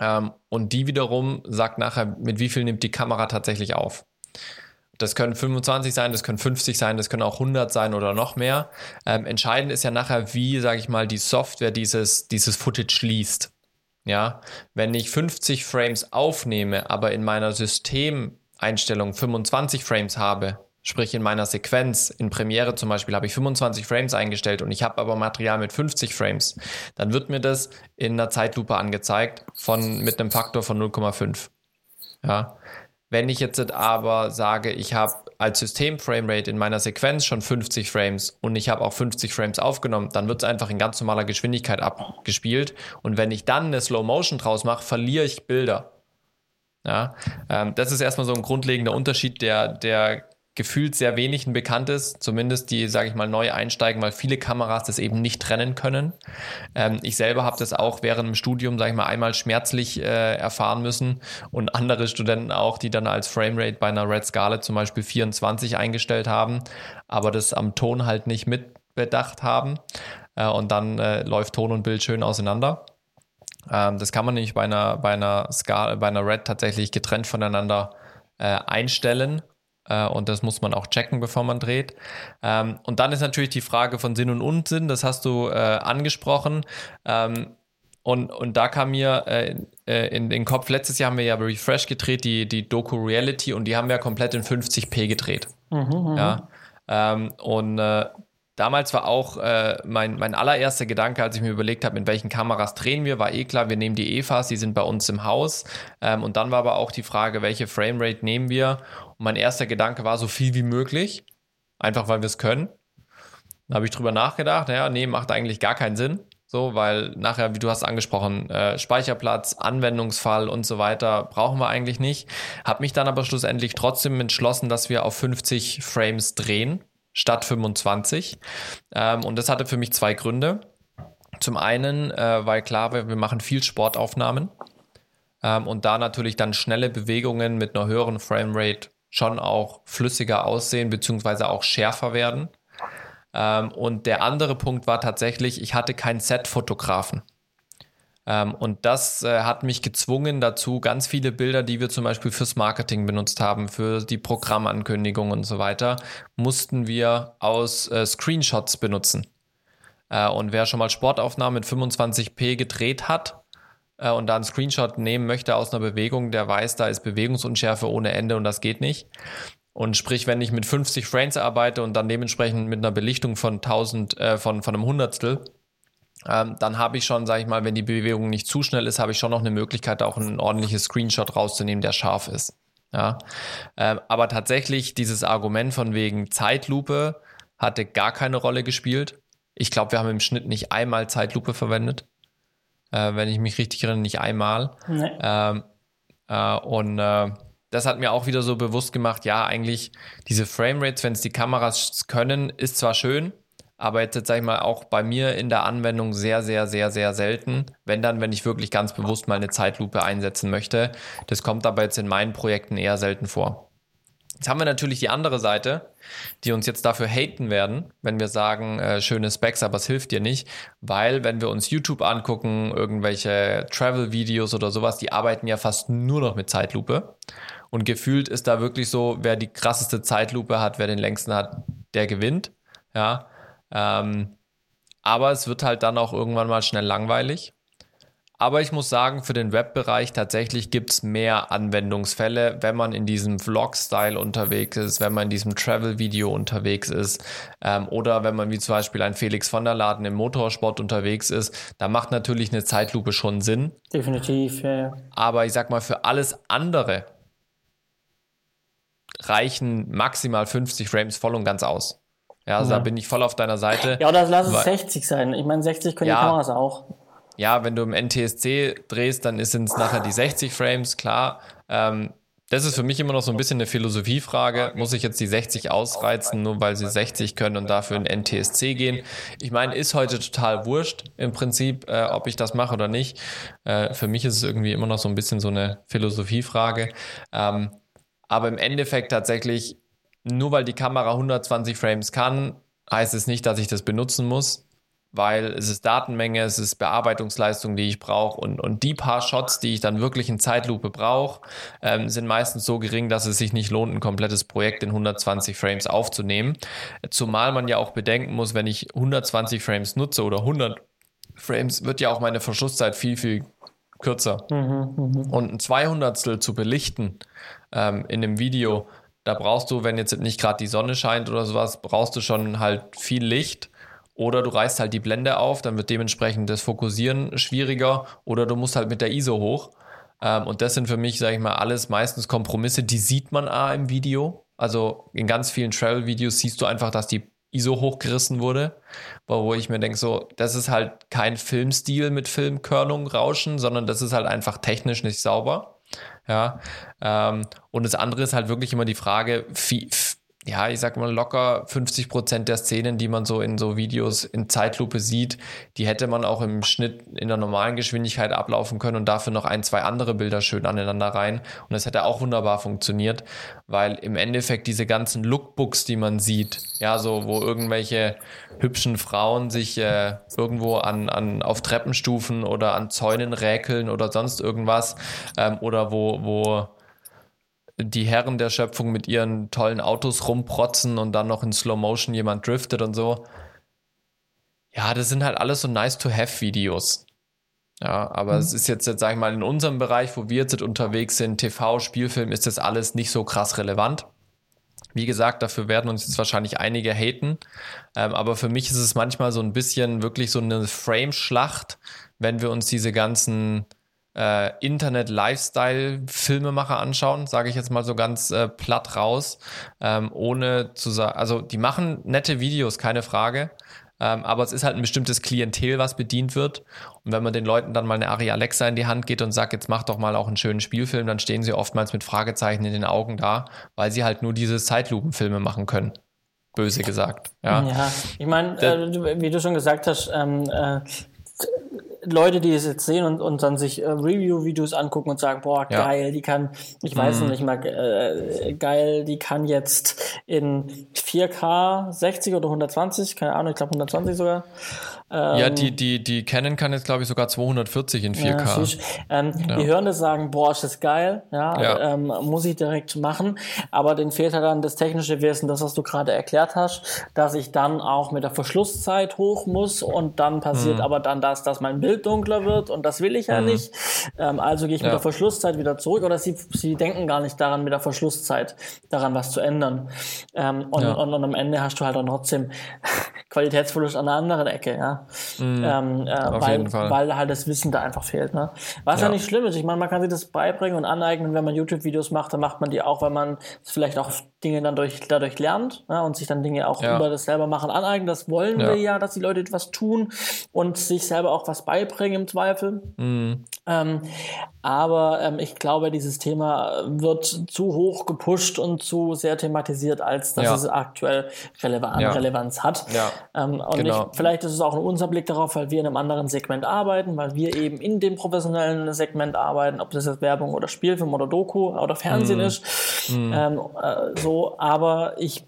A: Ähm, und die wiederum sagt nachher, mit wie viel nimmt die Kamera tatsächlich auf. Das können 25 sein, das können 50 sein, das können auch 100 sein oder noch mehr. Ähm, entscheidend ist ja nachher, wie, sage ich mal, die Software dieses, dieses Footage liest. Ja, wenn ich 50 Frames aufnehme, aber in meiner Systemeinstellung 25 Frames habe, Sprich in meiner Sequenz, in Premiere zum Beispiel, habe ich 25 Frames eingestellt und ich habe aber Material mit 50 Frames. Dann wird mir das in einer Zeitlupe angezeigt von, mit einem Faktor von 0,5. Ja. Wenn ich jetzt aber sage, ich habe als System-Framerate in meiner Sequenz schon 50 Frames und ich habe auch 50 Frames aufgenommen, dann wird es einfach in ganz normaler Geschwindigkeit abgespielt. Und wenn ich dann eine Slow Motion draus mache, verliere ich Bilder. Ja, ähm, das ist erstmal so ein grundlegender Unterschied, der, der gefühlt sehr wenigen bekannt ist, zumindest die, sage ich mal, neu einsteigen, weil viele Kameras das eben nicht trennen können. Ähm, ich selber habe das auch während dem Studium, sage ich mal, einmal schmerzlich äh, erfahren müssen und andere Studenten auch, die dann als Framerate bei einer Red Scarlet zum Beispiel 24 eingestellt haben, aber das am Ton halt nicht mitbedacht haben äh, und dann äh, läuft Ton und Bild schön auseinander. Ähm, das kann man nämlich bei einer, bei einer Scar bei einer Red tatsächlich getrennt voneinander äh, einstellen und das muss man auch checken, bevor man dreht. Ähm, und dann ist natürlich die Frage von Sinn und Unsinn, das hast du äh, angesprochen. Ähm, und, und da kam mir äh, äh in den Kopf, letztes Jahr haben wir ja Refresh gedreht, die, die Doku Reality, und die haben wir komplett in 50p gedreht. Mhm, mhm, ja. Ähm, und äh, Damals war auch äh, mein, mein allererster Gedanke, als ich mir überlegt habe, mit welchen Kameras drehen wir, war eh klar, wir nehmen die EFAs, die sind bei uns im Haus. Ähm, und dann war aber auch die Frage, welche Framerate nehmen wir? Und mein erster Gedanke war so viel wie möglich. einfach weil wir es können. Da habe ich drüber nachgedacht, naja, nee, macht eigentlich gar keinen Sinn. So, weil nachher, wie du hast angesprochen, äh, Speicherplatz, Anwendungsfall und so weiter brauchen wir eigentlich nicht. Habe mich dann aber schlussendlich trotzdem entschlossen, dass wir auf 50 Frames drehen statt 25. Ähm, und das hatte für mich zwei Gründe. Zum einen, äh, weil klar, wir, machen viel Sportaufnahmen ähm, und da natürlich dann schnelle Bewegungen mit einer höheren Framerate schon auch flüssiger aussehen beziehungsweise auch schärfer werden. Ähm, und der andere Punkt war tatsächlich, ich hatte keinen Set-Fotografen. Ähm, und das äh, hat mich gezwungen dazu, ganz viele Bilder, die wir zum Beispiel fürs Marketing benutzt haben, für die Programmankündigung und so weiter, mussten wir aus äh, Screenshots benutzen. Äh, und wer schon mal Sportaufnahmen mit 25p gedreht hat, äh, und da einen Screenshot nehmen möchte aus einer Bewegung, der weiß, da ist Bewegungsunschärfe ohne Ende und das geht nicht. Und sprich, wenn ich mit 50 Frames arbeite und dann dementsprechend mit einer Belichtung von 1000, äh, von, von einem Hundertstel, ähm, dann habe ich schon, sage ich mal, wenn die Bewegung nicht zu schnell ist, habe ich schon noch eine Möglichkeit, auch ein ordentliches Screenshot rauszunehmen, der scharf ist. Ja, ähm, aber tatsächlich dieses Argument von wegen Zeitlupe hatte gar keine Rolle gespielt. Ich glaube, wir haben im Schnitt nicht einmal Zeitlupe verwendet, äh, wenn ich mich richtig erinnere, nicht einmal. Nee. Ähm, äh, und äh, das hat mir auch wieder so bewusst gemacht, ja, eigentlich diese Framerates, wenn es die Kameras können, ist zwar schön, aber jetzt, jetzt sage ich mal, auch bei mir in der Anwendung sehr, sehr, sehr, sehr selten. Wenn dann, wenn ich wirklich ganz bewusst mal eine Zeitlupe einsetzen möchte. Das kommt aber jetzt in meinen Projekten eher selten vor. Jetzt haben wir natürlich die andere Seite, die uns jetzt dafür haten werden, wenn wir sagen, äh, schöne Specs, aber es hilft dir nicht, weil wenn wir uns YouTube angucken, irgendwelche Travel-Videos oder sowas, die arbeiten ja fast nur noch mit Zeitlupe. Und gefühlt ist da wirklich so, wer die krasseste Zeitlupe hat, wer den längsten hat, der gewinnt. Ja. Ähm, aber es wird halt dann auch irgendwann mal schnell langweilig. Aber ich muss sagen, für den Webbereich tatsächlich gibt es mehr Anwendungsfälle, wenn man in diesem Vlog-Style unterwegs ist, wenn man in diesem Travel-Video unterwegs ist ähm, oder wenn man wie zum Beispiel ein Felix von der Laden im Motorsport unterwegs ist. Da macht natürlich eine Zeitlupe schon Sinn.
B: Definitiv, ja. ja.
A: Aber ich sag mal, für alles andere, reichen maximal 50 Frames voll und ganz aus. Ja, also ja. da bin ich voll auf deiner Seite.
B: Ja, oder lass es 60 sein. Ich meine, 60 können ja, die Kameras auch.
A: Ja, wenn du im NTSC drehst, dann sind es nachher die 60 Frames, klar. Ähm, das ist für mich immer noch so ein bisschen eine Philosophiefrage. Muss ich jetzt die 60 ausreizen, nur weil sie 60 können und dafür in NTSC gehen? Ich meine, ist heute total wurscht im Prinzip, äh, ob ich das mache oder nicht. Äh, für mich ist es irgendwie immer noch so ein bisschen so eine Philosophiefrage. Ähm, aber im Endeffekt tatsächlich, nur weil die Kamera 120 Frames kann, heißt es nicht, dass ich das benutzen muss, weil es ist Datenmenge, es ist Bearbeitungsleistung, die ich brauche und, und die paar Shots, die ich dann wirklich in Zeitlupe brauche, ähm, sind meistens so gering, dass es sich nicht lohnt, ein komplettes Projekt in 120 Frames aufzunehmen. Zumal man ja auch bedenken muss, wenn ich 120 Frames nutze oder 100 Frames, wird ja auch meine Verschlusszeit viel, viel kürzer. Mhm, mh. Und ein Zweihundertstel zu belichten ähm, in einem Video, da brauchst du, wenn jetzt nicht gerade die Sonne scheint oder sowas, brauchst du schon halt viel Licht. Oder du reißt halt die Blende auf, dann wird dementsprechend das Fokussieren schwieriger. Oder du musst halt mit der ISO hoch. Ähm, und das sind für mich, sage ich mal, alles meistens Kompromisse, die sieht man A im Video. Also in ganz vielen Travel-Videos siehst du einfach, dass die ISO hochgerissen wurde, wo ich mir denke, so, das ist halt kein Filmstil mit Filmkörnung, Rauschen, sondern das ist halt einfach technisch nicht sauber. Ja. Ähm, und das andere ist halt wirklich immer die Frage, wie, ja, ich sag mal locker 50 Prozent der Szenen, die man so in so Videos in Zeitlupe sieht, die hätte man auch im Schnitt in der normalen Geschwindigkeit ablaufen können und dafür noch ein, zwei andere Bilder schön aneinander rein. Und das hätte auch wunderbar funktioniert, weil im Endeffekt diese ganzen Lookbooks, die man sieht, ja, so wo irgendwelche hübschen Frauen sich äh, irgendwo an, an auf Treppenstufen oder an Zäunen räkeln oder sonst irgendwas ähm, oder wo, wo die Herren der Schöpfung mit ihren tollen Autos rumprotzen und dann noch in Slow Motion jemand driftet und so. Ja, das sind halt alles so nice to have Videos. Ja, aber mhm. es ist jetzt, jetzt, sag ich mal, in unserem Bereich, wo wir jetzt unterwegs sind, TV, Spielfilm, ist das alles nicht so krass relevant. Wie gesagt, dafür werden uns jetzt wahrscheinlich einige haten. Ähm, aber für mich ist es manchmal so ein bisschen wirklich so eine Frame-Schlacht, wenn wir uns diese ganzen äh, Internet-Lifestyle-Filmemacher anschauen, sage ich jetzt mal so ganz äh, platt raus, ähm, ohne zu sagen, also die machen nette Videos, keine Frage, ähm, aber es ist halt ein bestimmtes Klientel, was bedient wird. Und wenn man den Leuten dann mal eine Ari Alexa in die Hand geht und sagt, jetzt mach doch mal auch einen schönen Spielfilm, dann stehen sie oftmals mit Fragezeichen in den Augen da, weil sie halt nur diese Zeitlupenfilme machen können böse gesagt. Ja,
B: ja ich meine, äh, wie du schon gesagt hast, ähm, äh, Leute, die es jetzt sehen und, und dann sich äh, Review-Videos angucken und sagen, boah, ja. geil, die kann, ich weiß mm. nicht mal, äh, geil, die kann jetzt in 4K 60 oder 120, keine Ahnung, ich glaube 120 sogar,
A: ähm, ja, die, die, die Canon kann jetzt, glaube ich, sogar 240 in 4K.
B: Ja, ähm, ja. Die hören das sagen, boah, ist das geil, ja, ja. Ähm, muss ich direkt machen. Aber den fehlt halt dann das technische Wissen, das, was du gerade erklärt hast, dass ich dann auch mit der Verschlusszeit hoch muss und dann passiert mhm. aber dann das, dass mein Bild dunkler wird und das will ich ja mhm. nicht. Ähm, also gehe ich mit der Verschlusszeit wieder zurück oder sie, sie denken gar nicht daran, mit der Verschlusszeit daran was zu ändern. Ähm, und, und, und am Ende hast du halt dann trotzdem <laughs> Qualitätsverlust an der anderen Ecke, ja. Mhm, ähm, äh, weil, weil halt das Wissen da einfach fehlt. Ne? Was ja. ja nicht schlimm ist. Ich meine, man kann sich das beibringen und aneignen. Wenn man YouTube-Videos macht, dann macht man die auch, weil man vielleicht auch Dinge dann durch, dadurch lernt ne? und sich dann Dinge auch ja. über das selber machen aneignen. Das wollen ja. wir ja, dass die Leute etwas tun und sich selber auch was beibringen im Zweifel. Mhm. Ähm, aber ähm, ich glaube, dieses Thema wird zu hoch gepusht und zu sehr thematisiert, als dass es aktuell Relevan Relevanz hat. Ähm, und genau. ich, vielleicht ist es auch ein unser Blick darauf, weil wir in einem anderen Segment arbeiten, weil wir eben in dem professionellen Segment arbeiten, ob das jetzt Werbung oder Spielfilm oder Doku oder Fernsehen mm. ist. Mm. Ähm, äh, so, aber ich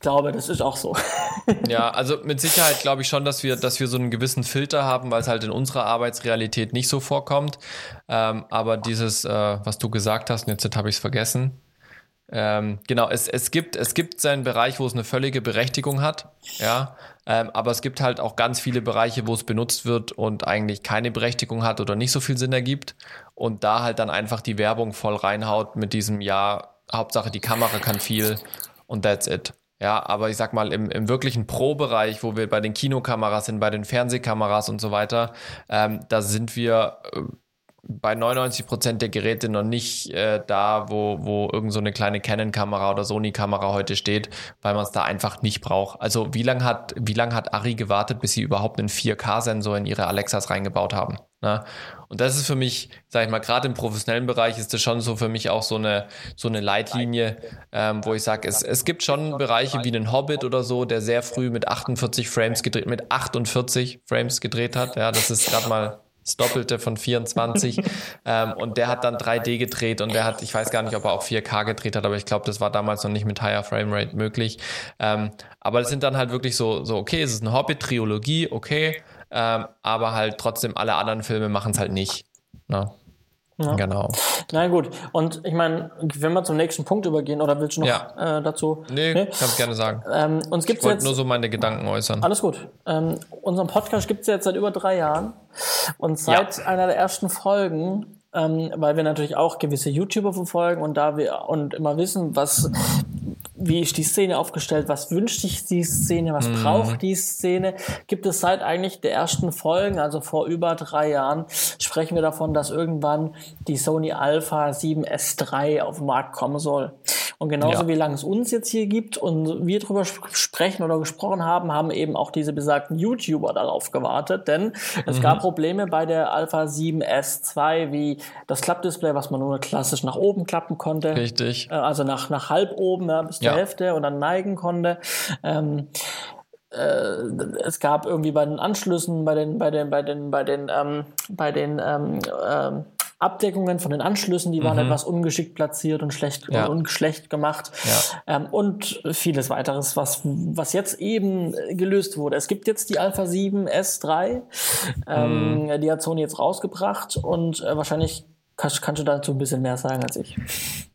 B: glaube, das ist auch so. <laughs>
A: ja, also mit Sicherheit glaube ich schon, dass wir, dass wir so einen gewissen Filter haben, weil es halt in unserer Arbeitsrealität nicht so vorkommt. Ähm, aber dieses, äh, was du gesagt hast, und jetzt habe ich es vergessen. Ähm, genau, es, es, gibt, es gibt seinen Bereich, wo es eine völlige Berechtigung hat, ja, ähm, aber es gibt halt auch ganz viele Bereiche, wo es benutzt wird und eigentlich keine Berechtigung hat oder nicht so viel Sinn ergibt und da halt dann einfach die Werbung voll reinhaut mit diesem, ja, Hauptsache die Kamera kann viel und that's it. Ja, aber ich sag mal, im, im wirklichen Pro-Bereich, wo wir bei den Kinokameras sind, bei den Fernsehkameras und so weiter, ähm, da sind wir äh, bei 99 Prozent der Geräte noch nicht äh, da, wo, wo irgend so eine kleine Canon-Kamera oder Sony-Kamera heute steht, weil man es da einfach nicht braucht. Also wie lange hat, lang hat Ari gewartet, bis sie überhaupt einen 4K-Sensor in ihre Alexas reingebaut haben? Ne? Und das ist für mich, sag ich mal, gerade im professionellen Bereich ist das schon so für mich auch so eine, so eine Leitlinie, ähm, wo ich sage, es, es gibt schon Bereiche wie einen Hobbit oder so, der sehr früh mit 48 Frames gedreht, mit 48 Frames gedreht hat. Ja, das ist gerade mal das Doppelte von 24. ähm, und der hat dann 3D gedreht und der hat, ich weiß gar nicht, ob er auch 4K gedreht hat, aber ich glaube, das war damals noch nicht mit higher Framerate möglich. Ähm, aber es sind dann halt wirklich so, so okay, es ist eine Hobbit-Triologie, okay, ähm, aber halt trotzdem alle anderen Filme machen es halt nicht. Ne?
B: Ja. Genau. Na gut. Und ich meine, wenn wir zum nächsten Punkt übergehen, oder willst du noch ja. äh, dazu?
A: Nee, nee? kannst gerne sagen. Ähm,
B: uns gibt's
A: ich wollte nur so meine Gedanken äußern.
B: Alles gut. Ähm, unseren Podcast gibt es jetzt seit über drei Jahren. Und seit ja. einer der ersten Folgen ähm, weil wir natürlich auch gewisse YouTuber verfolgen und da wir und immer wissen, was wie ist die Szene aufgestellt, was wünscht sich die Szene, was mhm. braucht die Szene, gibt es seit eigentlich der ersten Folgen, also vor über drei Jahren, sprechen wir davon, dass irgendwann die Sony Alpha 7S3 auf den Markt kommen soll. Und genauso ja. wie lange es uns jetzt hier gibt und wir darüber sprechen oder gesprochen haben, haben eben auch diese besagten YouTuber darauf gewartet, denn es mhm. gab Probleme bei der Alpha 7S2, wie das Klappdisplay, was man nur klassisch nach oben klappen konnte.
A: Richtig.
B: Äh, also nach, nach halb oben ja, bis zur ja. Hälfte und dann neigen konnte. Ähm, äh, es gab irgendwie bei den Anschlüssen, bei den, bei den, bei den, bei den, ähm, bei den ähm, ähm, Abdeckungen von den Anschlüssen, die waren mhm. etwas ungeschickt platziert und schlecht ja. und schlecht gemacht. Ja. Ähm, und vieles weiteres, was, was jetzt eben gelöst wurde. Es gibt jetzt die Alpha 7 S3, ähm, mhm. die hat Sony jetzt rausgebracht und äh, wahrscheinlich Kannst, kannst du dazu ein bisschen mehr sagen als ich?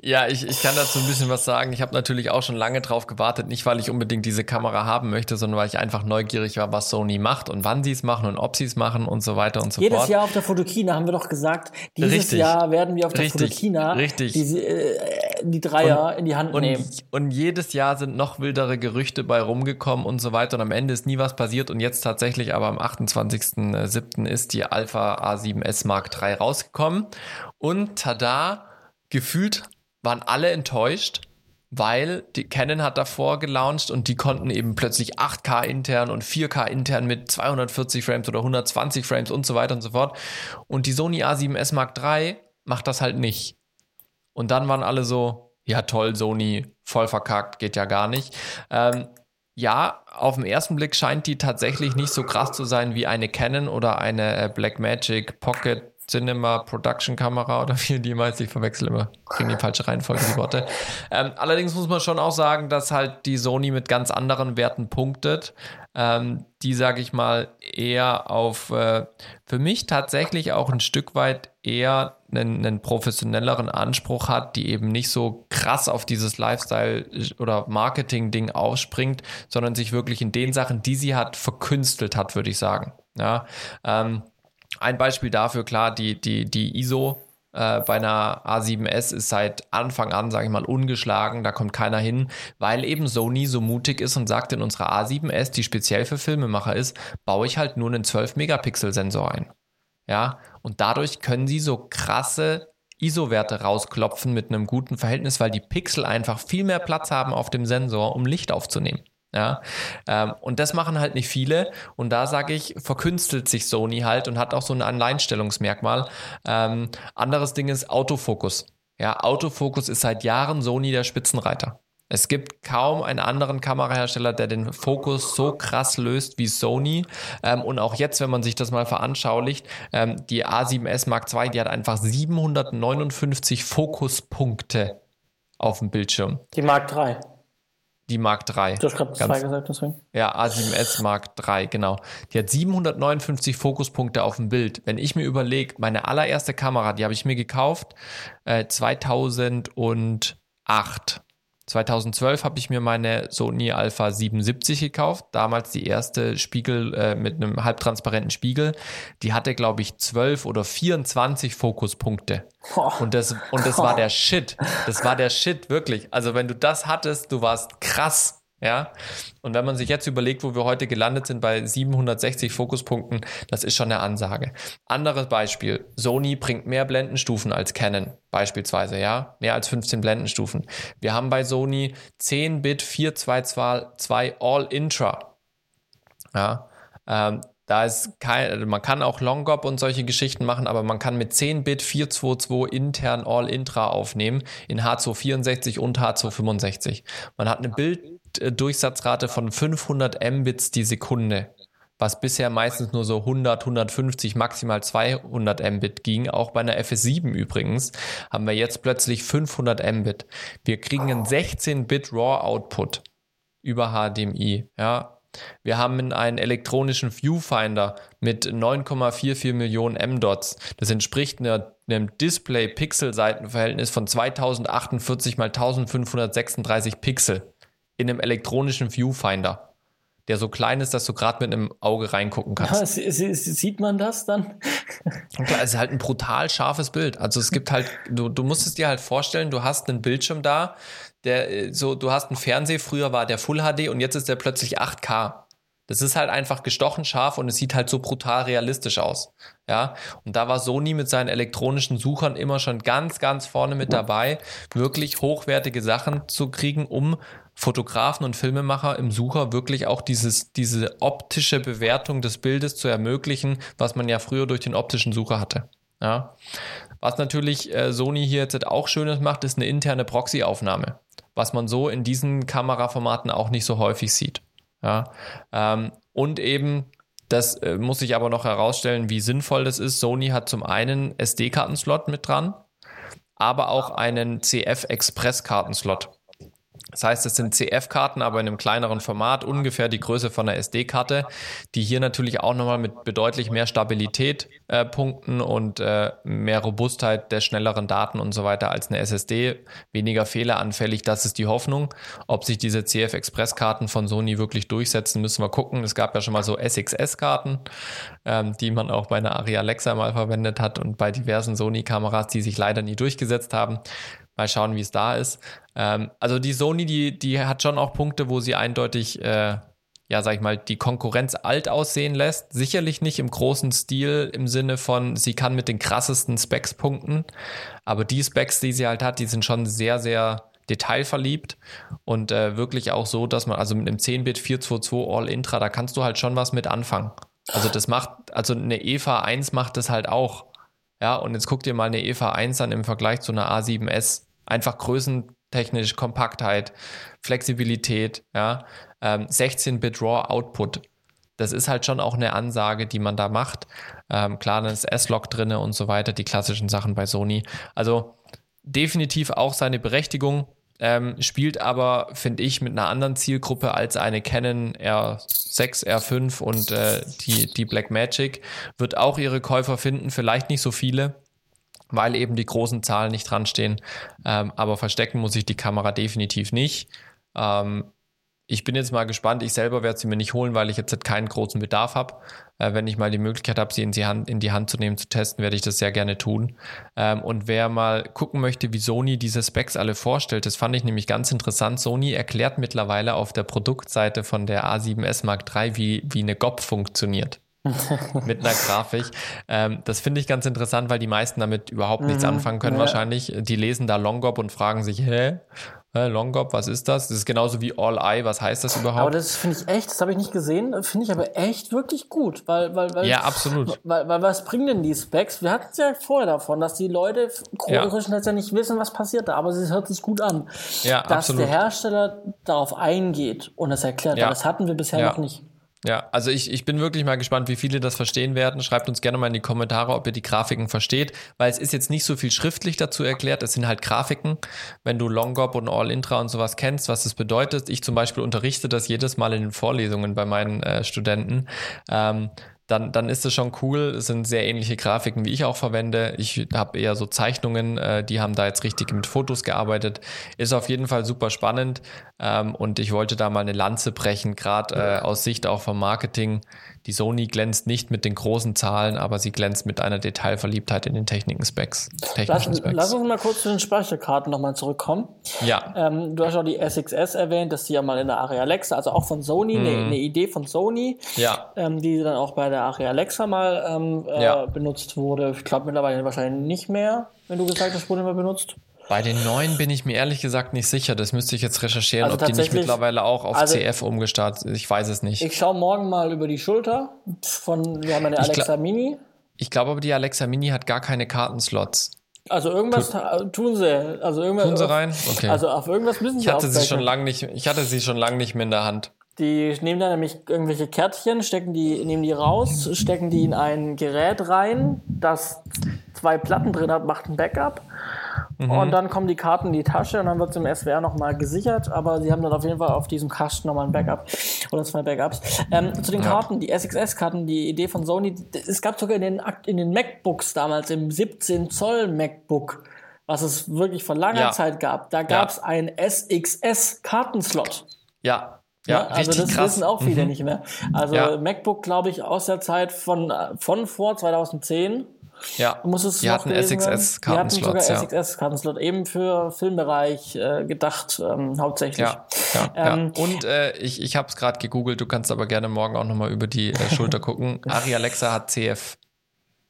A: Ja, ich, ich kann dazu ein bisschen was sagen. Ich habe natürlich auch schon lange drauf gewartet, nicht weil ich unbedingt diese Kamera haben möchte, sondern weil ich einfach neugierig war, was Sony macht und wann sie es machen und ob sie es machen und so weiter und so
B: Jedes
A: fort.
B: Jedes Jahr auf der Fotokina haben wir doch gesagt, dieses
A: richtig,
B: Jahr werden wir auf der
A: richtig,
B: Fotokina
A: richtig.
B: Diese, äh, die Dreier
A: und,
B: in die Hand
A: und,
B: nehmen.
A: Und jedes Jahr sind noch wildere Gerüchte bei rumgekommen und so weiter und am Ende ist nie was passiert und jetzt tatsächlich aber am 28.07. ist die Alpha A7S Mark III rausgekommen und tada, gefühlt waren alle enttäuscht, weil die Canon hat davor gelauncht und die konnten eben plötzlich 8K intern und 4K intern mit 240 Frames oder 120 Frames und so weiter und so fort. Und die Sony A7S Mark III macht das halt nicht. Und dann waren alle so, ja toll, Sony, voll verkackt, geht ja gar nicht. Ähm, ja, auf den ersten Blick scheint die tatsächlich nicht so krass zu sein wie eine Canon oder eine Blackmagic Pocket Cinema Production Kamera oder wie die meist, ich verwechsel immer, kriegen die falsche Reihenfolge die Worte. Ähm, allerdings muss man schon auch sagen, dass halt die Sony mit ganz anderen Werten punktet. Ähm, die, sage ich mal, eher auf, äh, für mich tatsächlich auch ein Stück weit eher einen, einen professionelleren Anspruch hat, die eben nicht so krass auf dieses Lifestyle- oder Marketing-Ding aufspringt, sondern sich wirklich in den Sachen, die sie hat, verkünstelt hat, würde ich sagen. Ja, ähm, ein Beispiel dafür, klar, die, die, die ISO äh, bei einer A7S ist seit Anfang an, sage ich mal, ungeschlagen. Da kommt keiner hin, weil eben Sony so mutig ist und sagt, in unserer A7S, die speziell für Filmemacher ist, baue ich halt nur einen 12-Megapixel-Sensor ein. Ja, und dadurch können sie so krasse ISO-Werte rausklopfen mit einem guten Verhältnis, weil die Pixel einfach viel mehr Platz haben auf dem Sensor, um Licht aufzunehmen. Ja, ähm, und das machen halt nicht viele. Und da sage ich, verkünstelt sich Sony halt und hat auch so ein Alleinstellungsmerkmal. Ähm, anderes Ding ist Autofokus. Ja, Autofokus ist seit Jahren Sony der Spitzenreiter. Es gibt kaum einen anderen Kamerahersteller, der den Fokus so krass löst wie Sony. Ähm, und auch jetzt, wenn man sich das mal veranschaulicht, ähm, die A7S Mark II, die hat einfach 759 Fokuspunkte auf dem Bildschirm.
B: Die Mark III.
A: Die Mark III.
B: Du hast gerade zwei gesagt, deswegen.
A: Ja, A7S Mark III, genau. Die hat 759 Fokuspunkte auf dem Bild. Wenn ich mir überlege, meine allererste Kamera, die habe ich mir gekauft äh, 2008. 2012 habe ich mir meine Sony Alpha 77 gekauft, damals die erste Spiegel äh, mit einem halbtransparenten Spiegel. Die hatte, glaube ich, 12 oder 24 Fokuspunkte. Und das, und das war <laughs> der Shit. Das war der Shit, wirklich. Also wenn du das hattest, du warst krass. Ja, und wenn man sich jetzt überlegt, wo wir heute gelandet sind bei 760 Fokuspunkten, das ist schon eine Ansage. Anderes Beispiel. Sony bringt mehr Blendenstufen als Canon, beispielsweise, ja. Mehr als 15 Blendenstufen. Wir haben bei Sony 10-Bit 422 All-Intra. Ja, ähm, da ist kein, also man kann auch Longop und solche Geschichten machen, aber man kann mit 10-Bit 422 intern All-Intra aufnehmen in H264 und H265. Man hat eine Bild Durchsatzrate von 500 Mbits die Sekunde, was bisher meistens nur so 100, 150, maximal 200 Mbit ging. Auch bei einer FS7 übrigens haben wir jetzt plötzlich 500 Mbit. Wir kriegen einen 16-Bit RAW-Output über HDMI. Ja, wir haben einen elektronischen Viewfinder mit 9,44 Millionen M-Dots. Das entspricht einer, einem Display-Pixel-Seitenverhältnis von 2048 mal 1536 Pixel in einem elektronischen Viewfinder, der so klein ist, dass du gerade mit einem Auge reingucken kannst.
B: Ja, sieht man das dann? <laughs>
A: Klar, es ist halt ein brutal scharfes Bild. Also es gibt halt, du, du musst es dir halt vorstellen, du hast einen Bildschirm da, der so, du hast einen Fernseher, früher war der Full HD und jetzt ist der plötzlich 8K. Das ist halt einfach gestochen scharf und es sieht halt so brutal realistisch aus. Ja, und da war Sony mit seinen elektronischen Suchern immer schon ganz, ganz vorne mit dabei, wirklich hochwertige Sachen zu kriegen, um Fotografen und Filmemacher im Sucher wirklich auch dieses, diese optische Bewertung des Bildes zu ermöglichen, was man ja früher durch den optischen Sucher hatte. Ja. Was natürlich äh, Sony hier jetzt auch Schönes macht, ist eine interne Proxy-Aufnahme, was man so in diesen Kameraformaten auch nicht so häufig sieht. Ja, ähm, und eben, das äh, muss ich aber noch herausstellen, wie sinnvoll das ist. Sony hat zum einen SD-Kartenslot mit dran, aber auch einen CF-Express-Kartenslot. Das heißt, es sind CF-Karten, aber in einem kleineren Format, ungefähr die Größe von einer SD-Karte, die hier natürlich auch nochmal mit bedeutlich mehr Stabilität äh, punkten und äh, mehr Robustheit der schnelleren Daten und so weiter als eine SSD. Weniger fehleranfällig, das ist die Hoffnung. Ob sich diese CF-Express-Karten von Sony wirklich durchsetzen, müssen wir gucken. Es gab ja schon mal so SXS-Karten, ähm, die man auch bei einer Aria Alexa mal verwendet hat und bei diversen Sony-Kameras, die sich leider nie durchgesetzt haben. Mal schauen, wie es da ist. Ähm, also die Sony, die, die hat schon auch Punkte, wo sie eindeutig, äh, ja, sag ich mal, die Konkurrenz alt aussehen lässt. Sicherlich nicht im großen Stil im Sinne von, sie kann mit den krassesten Specs punkten. Aber die Specs, die sie halt hat, die sind schon sehr, sehr detailverliebt und äh, wirklich auch so, dass man, also mit einem 10-Bit 422 All-Intra, da kannst du halt schon was mit anfangen. Also das macht, also eine EVA 1 macht das halt auch. Ja, und jetzt guck dir mal eine EVA 1 an im Vergleich zu einer A7S. Einfach größentechnisch, Kompaktheit, Flexibilität, ja, ähm, 16-Bit RAW Output. Das ist halt schon auch eine Ansage, die man da macht. Ähm, klar, dann ist S-Log drin und so weiter, die klassischen Sachen bei Sony. Also definitiv auch seine Berechtigung ähm, spielt aber, finde ich, mit einer anderen Zielgruppe als eine Canon R6, R5 und äh, die, die Blackmagic. Wird auch ihre Käufer finden, vielleicht nicht so viele, weil eben die großen Zahlen nicht dran stehen. Ähm, aber verstecken muss ich die Kamera definitiv nicht. Ähm, ich bin jetzt mal gespannt. Ich selber werde sie mir nicht holen, weil ich jetzt keinen großen Bedarf habe. Äh, wenn ich mal die Möglichkeit habe, sie in die, Hand, in die Hand zu nehmen, zu testen, werde ich das sehr gerne tun. Ähm, und wer mal gucken möchte, wie Sony diese Specs alle vorstellt, das fand ich nämlich ganz interessant. Sony erklärt mittlerweile auf der Produktseite von der A7S Mark III, wie, wie eine GOP funktioniert. <laughs> mit einer Grafik. Ähm, das finde ich ganz interessant, weil die meisten damit überhaupt nichts mhm. anfangen können ja. wahrscheinlich. Die lesen da Longop und fragen sich, hä? Longop, was ist das? Das ist genauso wie All Eye, was heißt das überhaupt?
B: Aber das finde ich echt, das habe ich nicht gesehen, finde ich aber echt wirklich gut, weil, weil, weil
A: Ja, absolut.
B: Weil, weil, was bringen denn die Specs? Wir hatten es ja vorher davon, dass die Leute größtenteils ja. ja nicht wissen, was passiert da, aber es hört sich gut an.
A: Ja,
B: dass
A: absolut.
B: der Hersteller darauf eingeht und es erklärt, ja. das hatten wir bisher ja. noch nicht.
A: Ja, also ich, ich bin wirklich mal gespannt, wie viele das verstehen werden. Schreibt uns gerne mal in die Kommentare, ob ihr die Grafiken versteht, weil es ist jetzt nicht so viel schriftlich dazu erklärt. Es sind halt Grafiken. Wenn du Longop und All-Intra und sowas kennst, was das bedeutet. Ich zum Beispiel unterrichte das jedes Mal in den Vorlesungen bei meinen äh, Studenten. Ähm, dann, dann ist es schon cool. Es sind sehr ähnliche Grafiken, wie ich auch verwende. Ich habe eher so Zeichnungen, äh, die haben da jetzt richtig mit Fotos gearbeitet. Ist auf jeden Fall super spannend ähm, und ich wollte da mal eine Lanze brechen, gerade äh, aus Sicht auch vom Marketing. Die Sony glänzt nicht mit den großen Zahlen, aber sie glänzt mit einer Detailverliebtheit in den Techniken-Specs.
B: Lass, lass, uns mal kurz zu den Speicherkarten nochmal zurückkommen.
A: Ja.
B: Ähm, du hast auch die SXS erwähnt, dass die ja mal in der Aria Alexa, also auch von Sony, eine mm. ne Idee von Sony,
A: ja.
B: ähm, die dann auch bei der Aria Alexa mal ähm, äh, ja. benutzt wurde. Ich glaube mittlerweile wahrscheinlich nicht mehr, wenn du gesagt hast, wurde immer benutzt.
A: Bei den neuen bin ich mir ehrlich gesagt nicht sicher. Das müsste ich jetzt recherchieren, also ob die nicht mittlerweile auch auf also CF umgestartet sind. Ich weiß es nicht.
B: Ich schaue morgen mal über die Schulter von, wir haben eine Alexa Mini.
A: Ich glaube aber, die Alexa Mini hat gar keine Kartenslots.
B: Also irgendwas tu tun sie. Also irgendwas,
A: tun sie rein? Okay.
B: Also auf irgendwas müssen sie
A: ich hatte sie schon lang nicht. Ich hatte sie schon lange nicht mehr in der Hand.
B: Die nehmen dann nämlich irgendwelche Kärtchen, stecken die, nehmen die raus, stecken die in ein Gerät rein, das zwei Platten drin hat, macht ein Backup. Mhm. Und dann kommen die Karten in die Tasche und dann wird es im SWR nochmal gesichert, aber sie haben dann auf jeden Fall auf diesem Kasten nochmal ein Backup oder zwei Backups. Ähm, zu den ja. Karten, die SXS-Karten, die Idee von Sony, es gab sogar in den, in den MacBooks damals, im 17 Zoll MacBook, was es wirklich vor langer ja. Zeit gab, da gab es ja. einen SXS-Kartenslot.
A: Ja,
B: ja, ja, also das krass. wissen auch viele mhm. nicht mehr. Also ja. MacBook, glaube ich, aus der Zeit von, von vor 2010.
A: Ja,
B: muss es
A: die hatten SXS-Kartenslot.
B: Die hatten sogar ja. SXS-Kartenslot, eben für Filmbereich äh, gedacht, ähm, hauptsächlich.
A: Ja, ja, ähm, ja. Und äh, ich, ich habe es gerade gegoogelt, du kannst aber gerne morgen auch nochmal über die äh, Schulter gucken. <laughs> Ari Alexa hat CF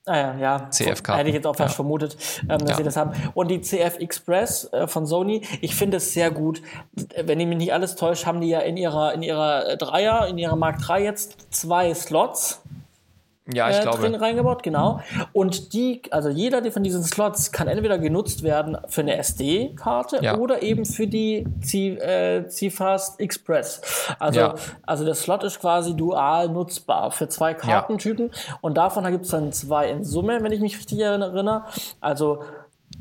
B: Ah ja, ja.
A: CF-Karten.
B: Hätte ich jetzt auch fast ja. vermutet, ähm, dass ja. sie das haben. Und die CF Express äh, von Sony, ich finde es sehr gut. Wenn ich mich nicht alles täusche, haben die ja in ihrer, in ihrer Dreier, in ihrer Mark 3 jetzt zwei Slots
A: ja, ich äh, glaube.
B: drin reingebaut, genau. Und die, also jeder der von diesen Slots kann entweder genutzt werden für eine SD-Karte ja. oder eben für die C, äh, CFast Express. Also, ja. also der Slot ist quasi dual nutzbar für zwei Kartentypen. Ja. Und davon gibt es dann zwei in Summe, wenn ich mich richtig erinnere. Also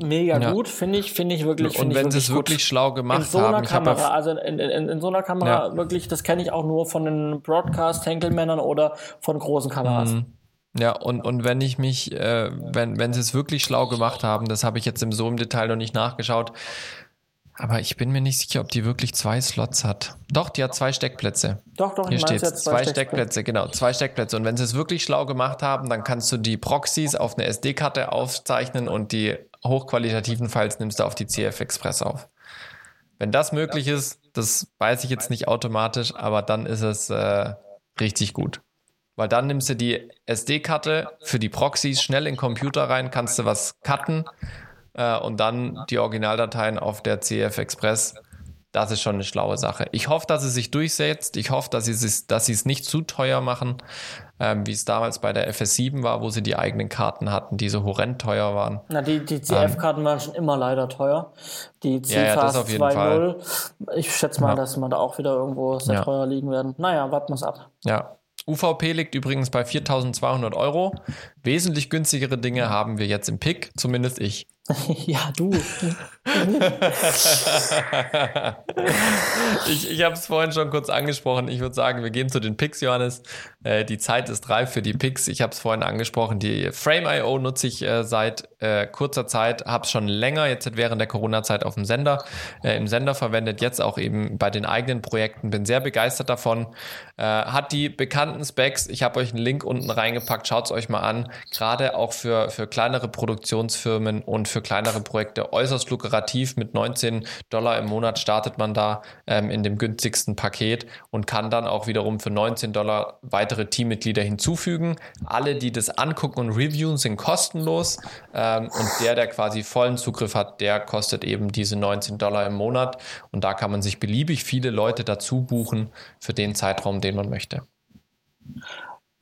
B: mega ja. gut, finde ich, finde ich wirklich.
A: Und wenn sie es wirklich schlau gemacht in so einer haben,
B: Kamera, also in, in, in, so einer Kamera ja. wirklich, das kenne ich auch nur von den Broadcast-Henkelmännern oder von großen Kameras. Mhm.
A: Ja, und, und wenn ich mich, äh, wenn, wenn sie es wirklich schlau gemacht haben, das habe ich jetzt im so im Detail noch nicht nachgeschaut, aber ich bin mir nicht sicher, ob die wirklich zwei Slots hat. Doch, die hat zwei Steckplätze.
B: Doch, doch,
A: hier steht zwei, zwei Steckplätze, genau, zwei Steckplätze. Und wenn sie es wirklich schlau gemacht haben, dann kannst du die Proxys auf eine SD-Karte aufzeichnen und die hochqualitativen Files nimmst du auf die CF Express auf. Wenn das möglich ist, das weiß ich jetzt nicht automatisch, aber dann ist es äh, richtig gut. Weil dann nimmst du die SD-Karte für die Proxys schnell in den Computer rein, kannst du was cutten äh, und dann die Originaldateien auf der CF Express. Das ist schon eine schlaue Sache. Ich hoffe, dass es sich durchsetzt. Ich hoffe, dass sie es, dass sie es nicht zu teuer machen, ähm, wie es damals bei der FS7 war, wo sie die eigenen Karten hatten, die so horrend teuer waren.
B: Na, die, die CF-Karten ähm, waren schon immer leider teuer. Die CFAS ja, ja, 2.0. Ich schätze mal, ja. dass man da auch wieder irgendwo sehr ja. teuer liegen werden. Naja, warten wir es ab.
A: Ja, UVP liegt übrigens bei 4.200 Euro. Wesentlich günstigere Dinge haben wir jetzt im Pick, zumindest ich. <laughs>
B: ja, du.
A: Ich ich habe es vorhin schon kurz angesprochen. Ich würde sagen, wir gehen zu den Picks, Johannes. Äh, die Zeit ist reif für die Picks. Ich habe es vorhin angesprochen. Die Frame.io nutze ich äh, seit äh, kurzer Zeit, habe es schon länger, jetzt während der Corona-Zeit auf dem Sender, äh, im Sender verwendet, jetzt auch eben bei den eigenen Projekten. Bin sehr begeistert davon. Äh, hat die bekannten Specs. Ich habe euch einen Link unten reingepackt. Schaut es euch mal an. Gerade auch für, für kleinere Produktionsfirmen und für kleinere Projekte äußerst lukrativ. Mit 19 Dollar im Monat startet man da ähm, in dem günstigsten Paket und kann dann auch wiederum für 19 Dollar weitere Teammitglieder hinzufügen. Alle, die das angucken und reviewen, sind kostenlos. Ähm, und der, der quasi vollen Zugriff hat, der kostet eben diese 19 Dollar im Monat. Und da kann man sich beliebig viele Leute dazu buchen für den Zeitraum, den man möchte.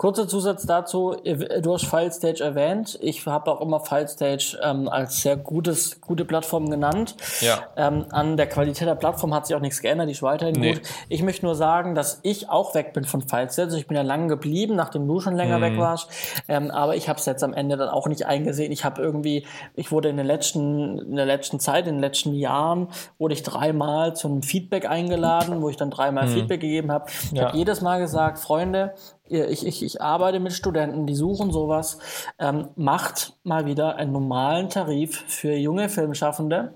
B: Kurzer Zusatz dazu, du hast FileStage erwähnt. Ich habe auch immer FileStage ähm, als sehr gutes, gute Plattform genannt. Ja. Ähm, an der Qualität der Plattform hat sich auch nichts geändert, die ist weiterhin nee. gut. Ich möchte nur sagen, dass ich auch weg bin von FileStage. Also ich bin ja lange geblieben, nachdem du schon länger mhm. weg warst. Ähm, aber ich habe es jetzt am Ende dann auch nicht eingesehen. Ich habe irgendwie, ich wurde in der letzten, in der letzten Zeit, in den letzten Jahren, wurde ich dreimal zu einem Feedback eingeladen, wo ich dann dreimal mhm. Feedback gegeben habe. Ich ja. habe jedes Mal gesagt, Freunde, ich, ich, ich arbeite mit Studenten, die suchen sowas, ähm, macht mal wieder einen normalen Tarif für junge Filmschaffende.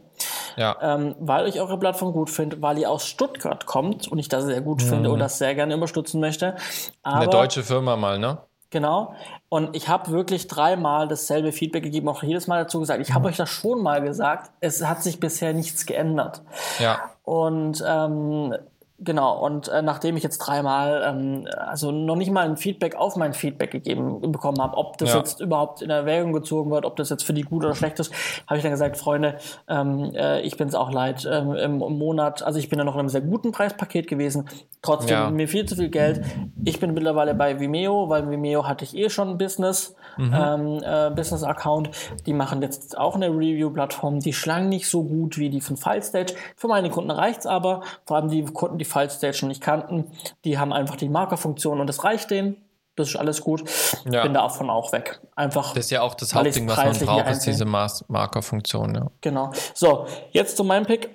B: Ja. Ähm, weil ich eure Plattform gut finde, weil ihr aus Stuttgart kommt und ich das sehr gut mhm. finde und das sehr gerne unterstützen möchte.
A: Aber, Eine deutsche Firma mal, ne?
B: Genau. Und ich habe wirklich dreimal dasselbe Feedback gegeben, auch jedes Mal dazu gesagt. Ich habe mhm. euch das schon mal gesagt. Es hat sich bisher nichts geändert. Ja. Und ähm, Genau, und äh, nachdem ich jetzt dreimal, ähm, also noch nicht mal ein Feedback auf mein Feedback gegeben bekommen habe, ob das ja. jetzt überhaupt in Erwägung gezogen wird, ob das jetzt für die gut oder schlecht ist, habe ich dann gesagt, Freunde, ähm, äh, ich bin es auch leid. Ähm, im, im, Monat, also ich bin ja noch in einem sehr guten Preispaket gewesen, trotzdem ja. mir viel zu viel Geld. Ich bin mittlerweile bei Vimeo, weil Vimeo hatte ich eh schon ein Business, mhm. ähm, äh, Business-Account. Die machen jetzt auch eine Review-Plattform, die schlang nicht so gut wie die von FileStage. Für meine Kunden reicht's aber, vor allem die Kunden, die File-Stage noch nicht kannten, die haben einfach die Markerfunktion und das reicht denen. Das ist alles gut. Ja. Bin davon auch weg. Einfach.
A: Das ist ja auch das Hauptding, was man braucht, ist diese Markerfunktion. Ja.
B: Genau. So, jetzt zu meinem Pick.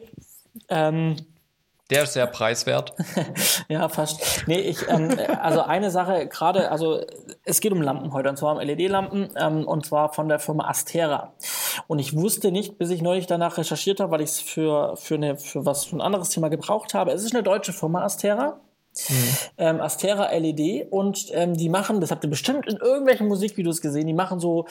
B: Ähm,
A: der ist sehr preiswert. <laughs>
B: ja, fast. Nee, ich, ähm, also eine Sache gerade, also es geht um Lampen heute, und zwar um LED-Lampen, ähm, und zwar von der Firma Astera. Und ich wusste nicht, bis ich neulich danach recherchiert habe, weil ich es für, für, eine, für was für ein anderes Thema gebraucht habe. Es ist eine deutsche Firma, Astera. Mhm. Ähm, Astera LED und ähm, die machen, das habt ihr bestimmt in irgendwelchen Musikvideos gesehen, die machen so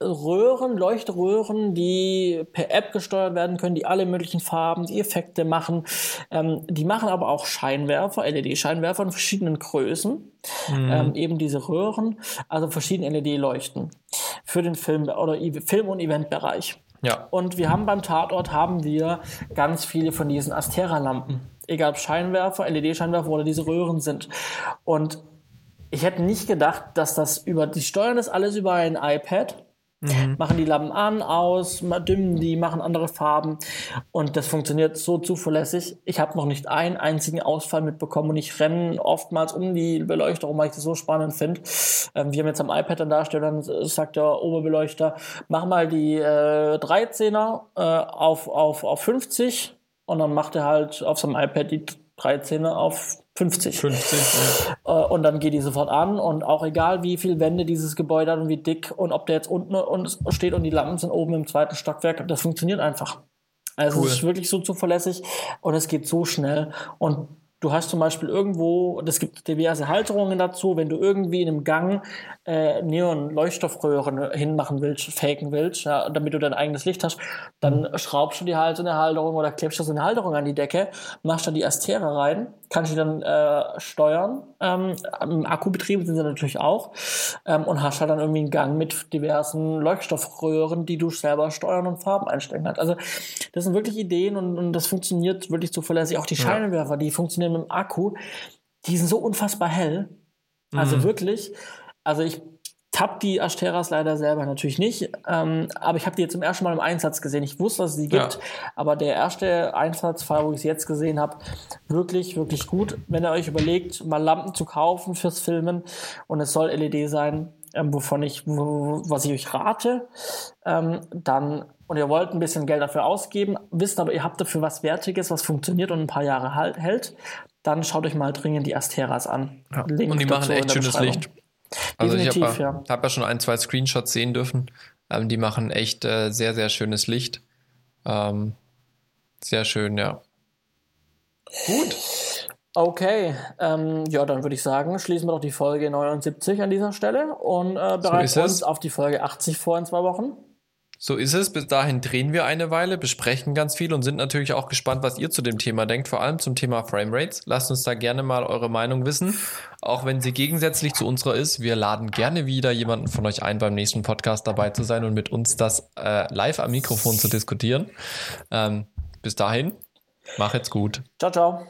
B: Röhren, Leuchtröhren, die per App gesteuert werden können, die alle möglichen Farben, die Effekte machen. Ähm, die machen aber auch Scheinwerfer, LED-Scheinwerfer in verschiedenen Größen, mhm. ähm, eben diese Röhren, also verschiedene LED-Leuchten für den Film oder Film- und Eventbereich. Ja. Und wir haben beim Tatort haben wir ganz viele von diesen Astera-Lampen egal ob Scheinwerfer, LED-Scheinwerfer oder diese Röhren sind. Und ich hätte nicht gedacht, dass das über, die steuern das alles über ein iPad mhm. machen die Lampen an, aus, dimmen die, machen andere Farben und das funktioniert so zuverlässig. Ich habe noch nicht einen einzigen Ausfall mitbekommen und ich renne oftmals um die Beleuchtung, weil ich das so spannend finde. Ähm, wir haben jetzt am iPad dann darstellen, dann sagt der Oberbeleuchter, mach mal die äh, 13er äh, auf, auf, auf 50 und dann macht er halt auf seinem iPad die 13er auf 50.
A: 50
B: ja. Äh, und dann geht die sofort an und auch egal, wie viel Wände dieses Gebäude hat und wie dick und ob der jetzt unten steht und die Lampen sind oben im zweiten Stockwerk, das funktioniert einfach. Also cool. es ist wirklich so zuverlässig und es geht so schnell und Du hast zum Beispiel irgendwo, es gibt diverse Halterungen dazu, wenn du irgendwie in einem Gang äh, Neon-Leuchtstoffröhren hinmachen willst, faken willst, ja, damit du dein eigenes Licht hast, dann mhm. schraubst du die halt in eine Halterung oder klebst du so eine Halterung an die Decke, machst da die Astere rein, kannst die dann äh, steuern. Ähm, Im Akkubetrieb sind sie natürlich auch ähm, und hast halt dann irgendwie einen Gang mit diversen Leuchtstoffröhren, die du selber steuern und Farben einstellen kannst. Also das sind wirklich Ideen und, und das funktioniert wirklich zuverlässig. Auch die Scheinwerfer, die funktionieren mit dem Akku, die sind so unfassbar hell. Also mhm. wirklich. Also ich habe die Asteras leider selber natürlich nicht, ähm, aber ich habe die jetzt zum ersten Mal im Einsatz gesehen. Ich wusste, dass es sie gibt, ja. aber der erste Einsatzfall, wo ich sie jetzt gesehen habe, wirklich, wirklich gut. Wenn ihr euch überlegt, mal Lampen zu kaufen fürs Filmen und es soll LED sein, ähm, wovon ich, was ich euch rate, ähm, dann und ihr wollt ein bisschen Geld dafür ausgeben, wisst aber, ihr habt dafür was Wertiges, was funktioniert und ein paar Jahre halt, hält, dann schaut euch mal dringend die Asteras an.
A: Ja. und die machen echt schönes Licht. Also Definitiv, ich habe ja. hab ja schon ein, zwei Screenshots sehen dürfen. Ähm, die machen echt äh, sehr, sehr schönes Licht. Ähm, sehr schön, ja.
B: Gut. Okay, ähm, ja, dann würde ich sagen, schließen wir doch die Folge 79 an dieser Stelle und äh, bereiten so uns auf die Folge 80 vor in zwei Wochen.
A: So ist es. Bis dahin drehen wir eine Weile, besprechen ganz viel und sind natürlich auch gespannt, was ihr zu dem Thema denkt, vor allem zum Thema Framerates. Lasst uns da gerne mal eure Meinung wissen, auch wenn sie gegensätzlich zu unserer ist. Wir laden gerne wieder jemanden von euch ein, beim nächsten Podcast dabei zu sein und mit uns das äh, live am Mikrofon zu diskutieren. Ähm, bis dahin, mach jetzt gut.
B: Ciao, ciao.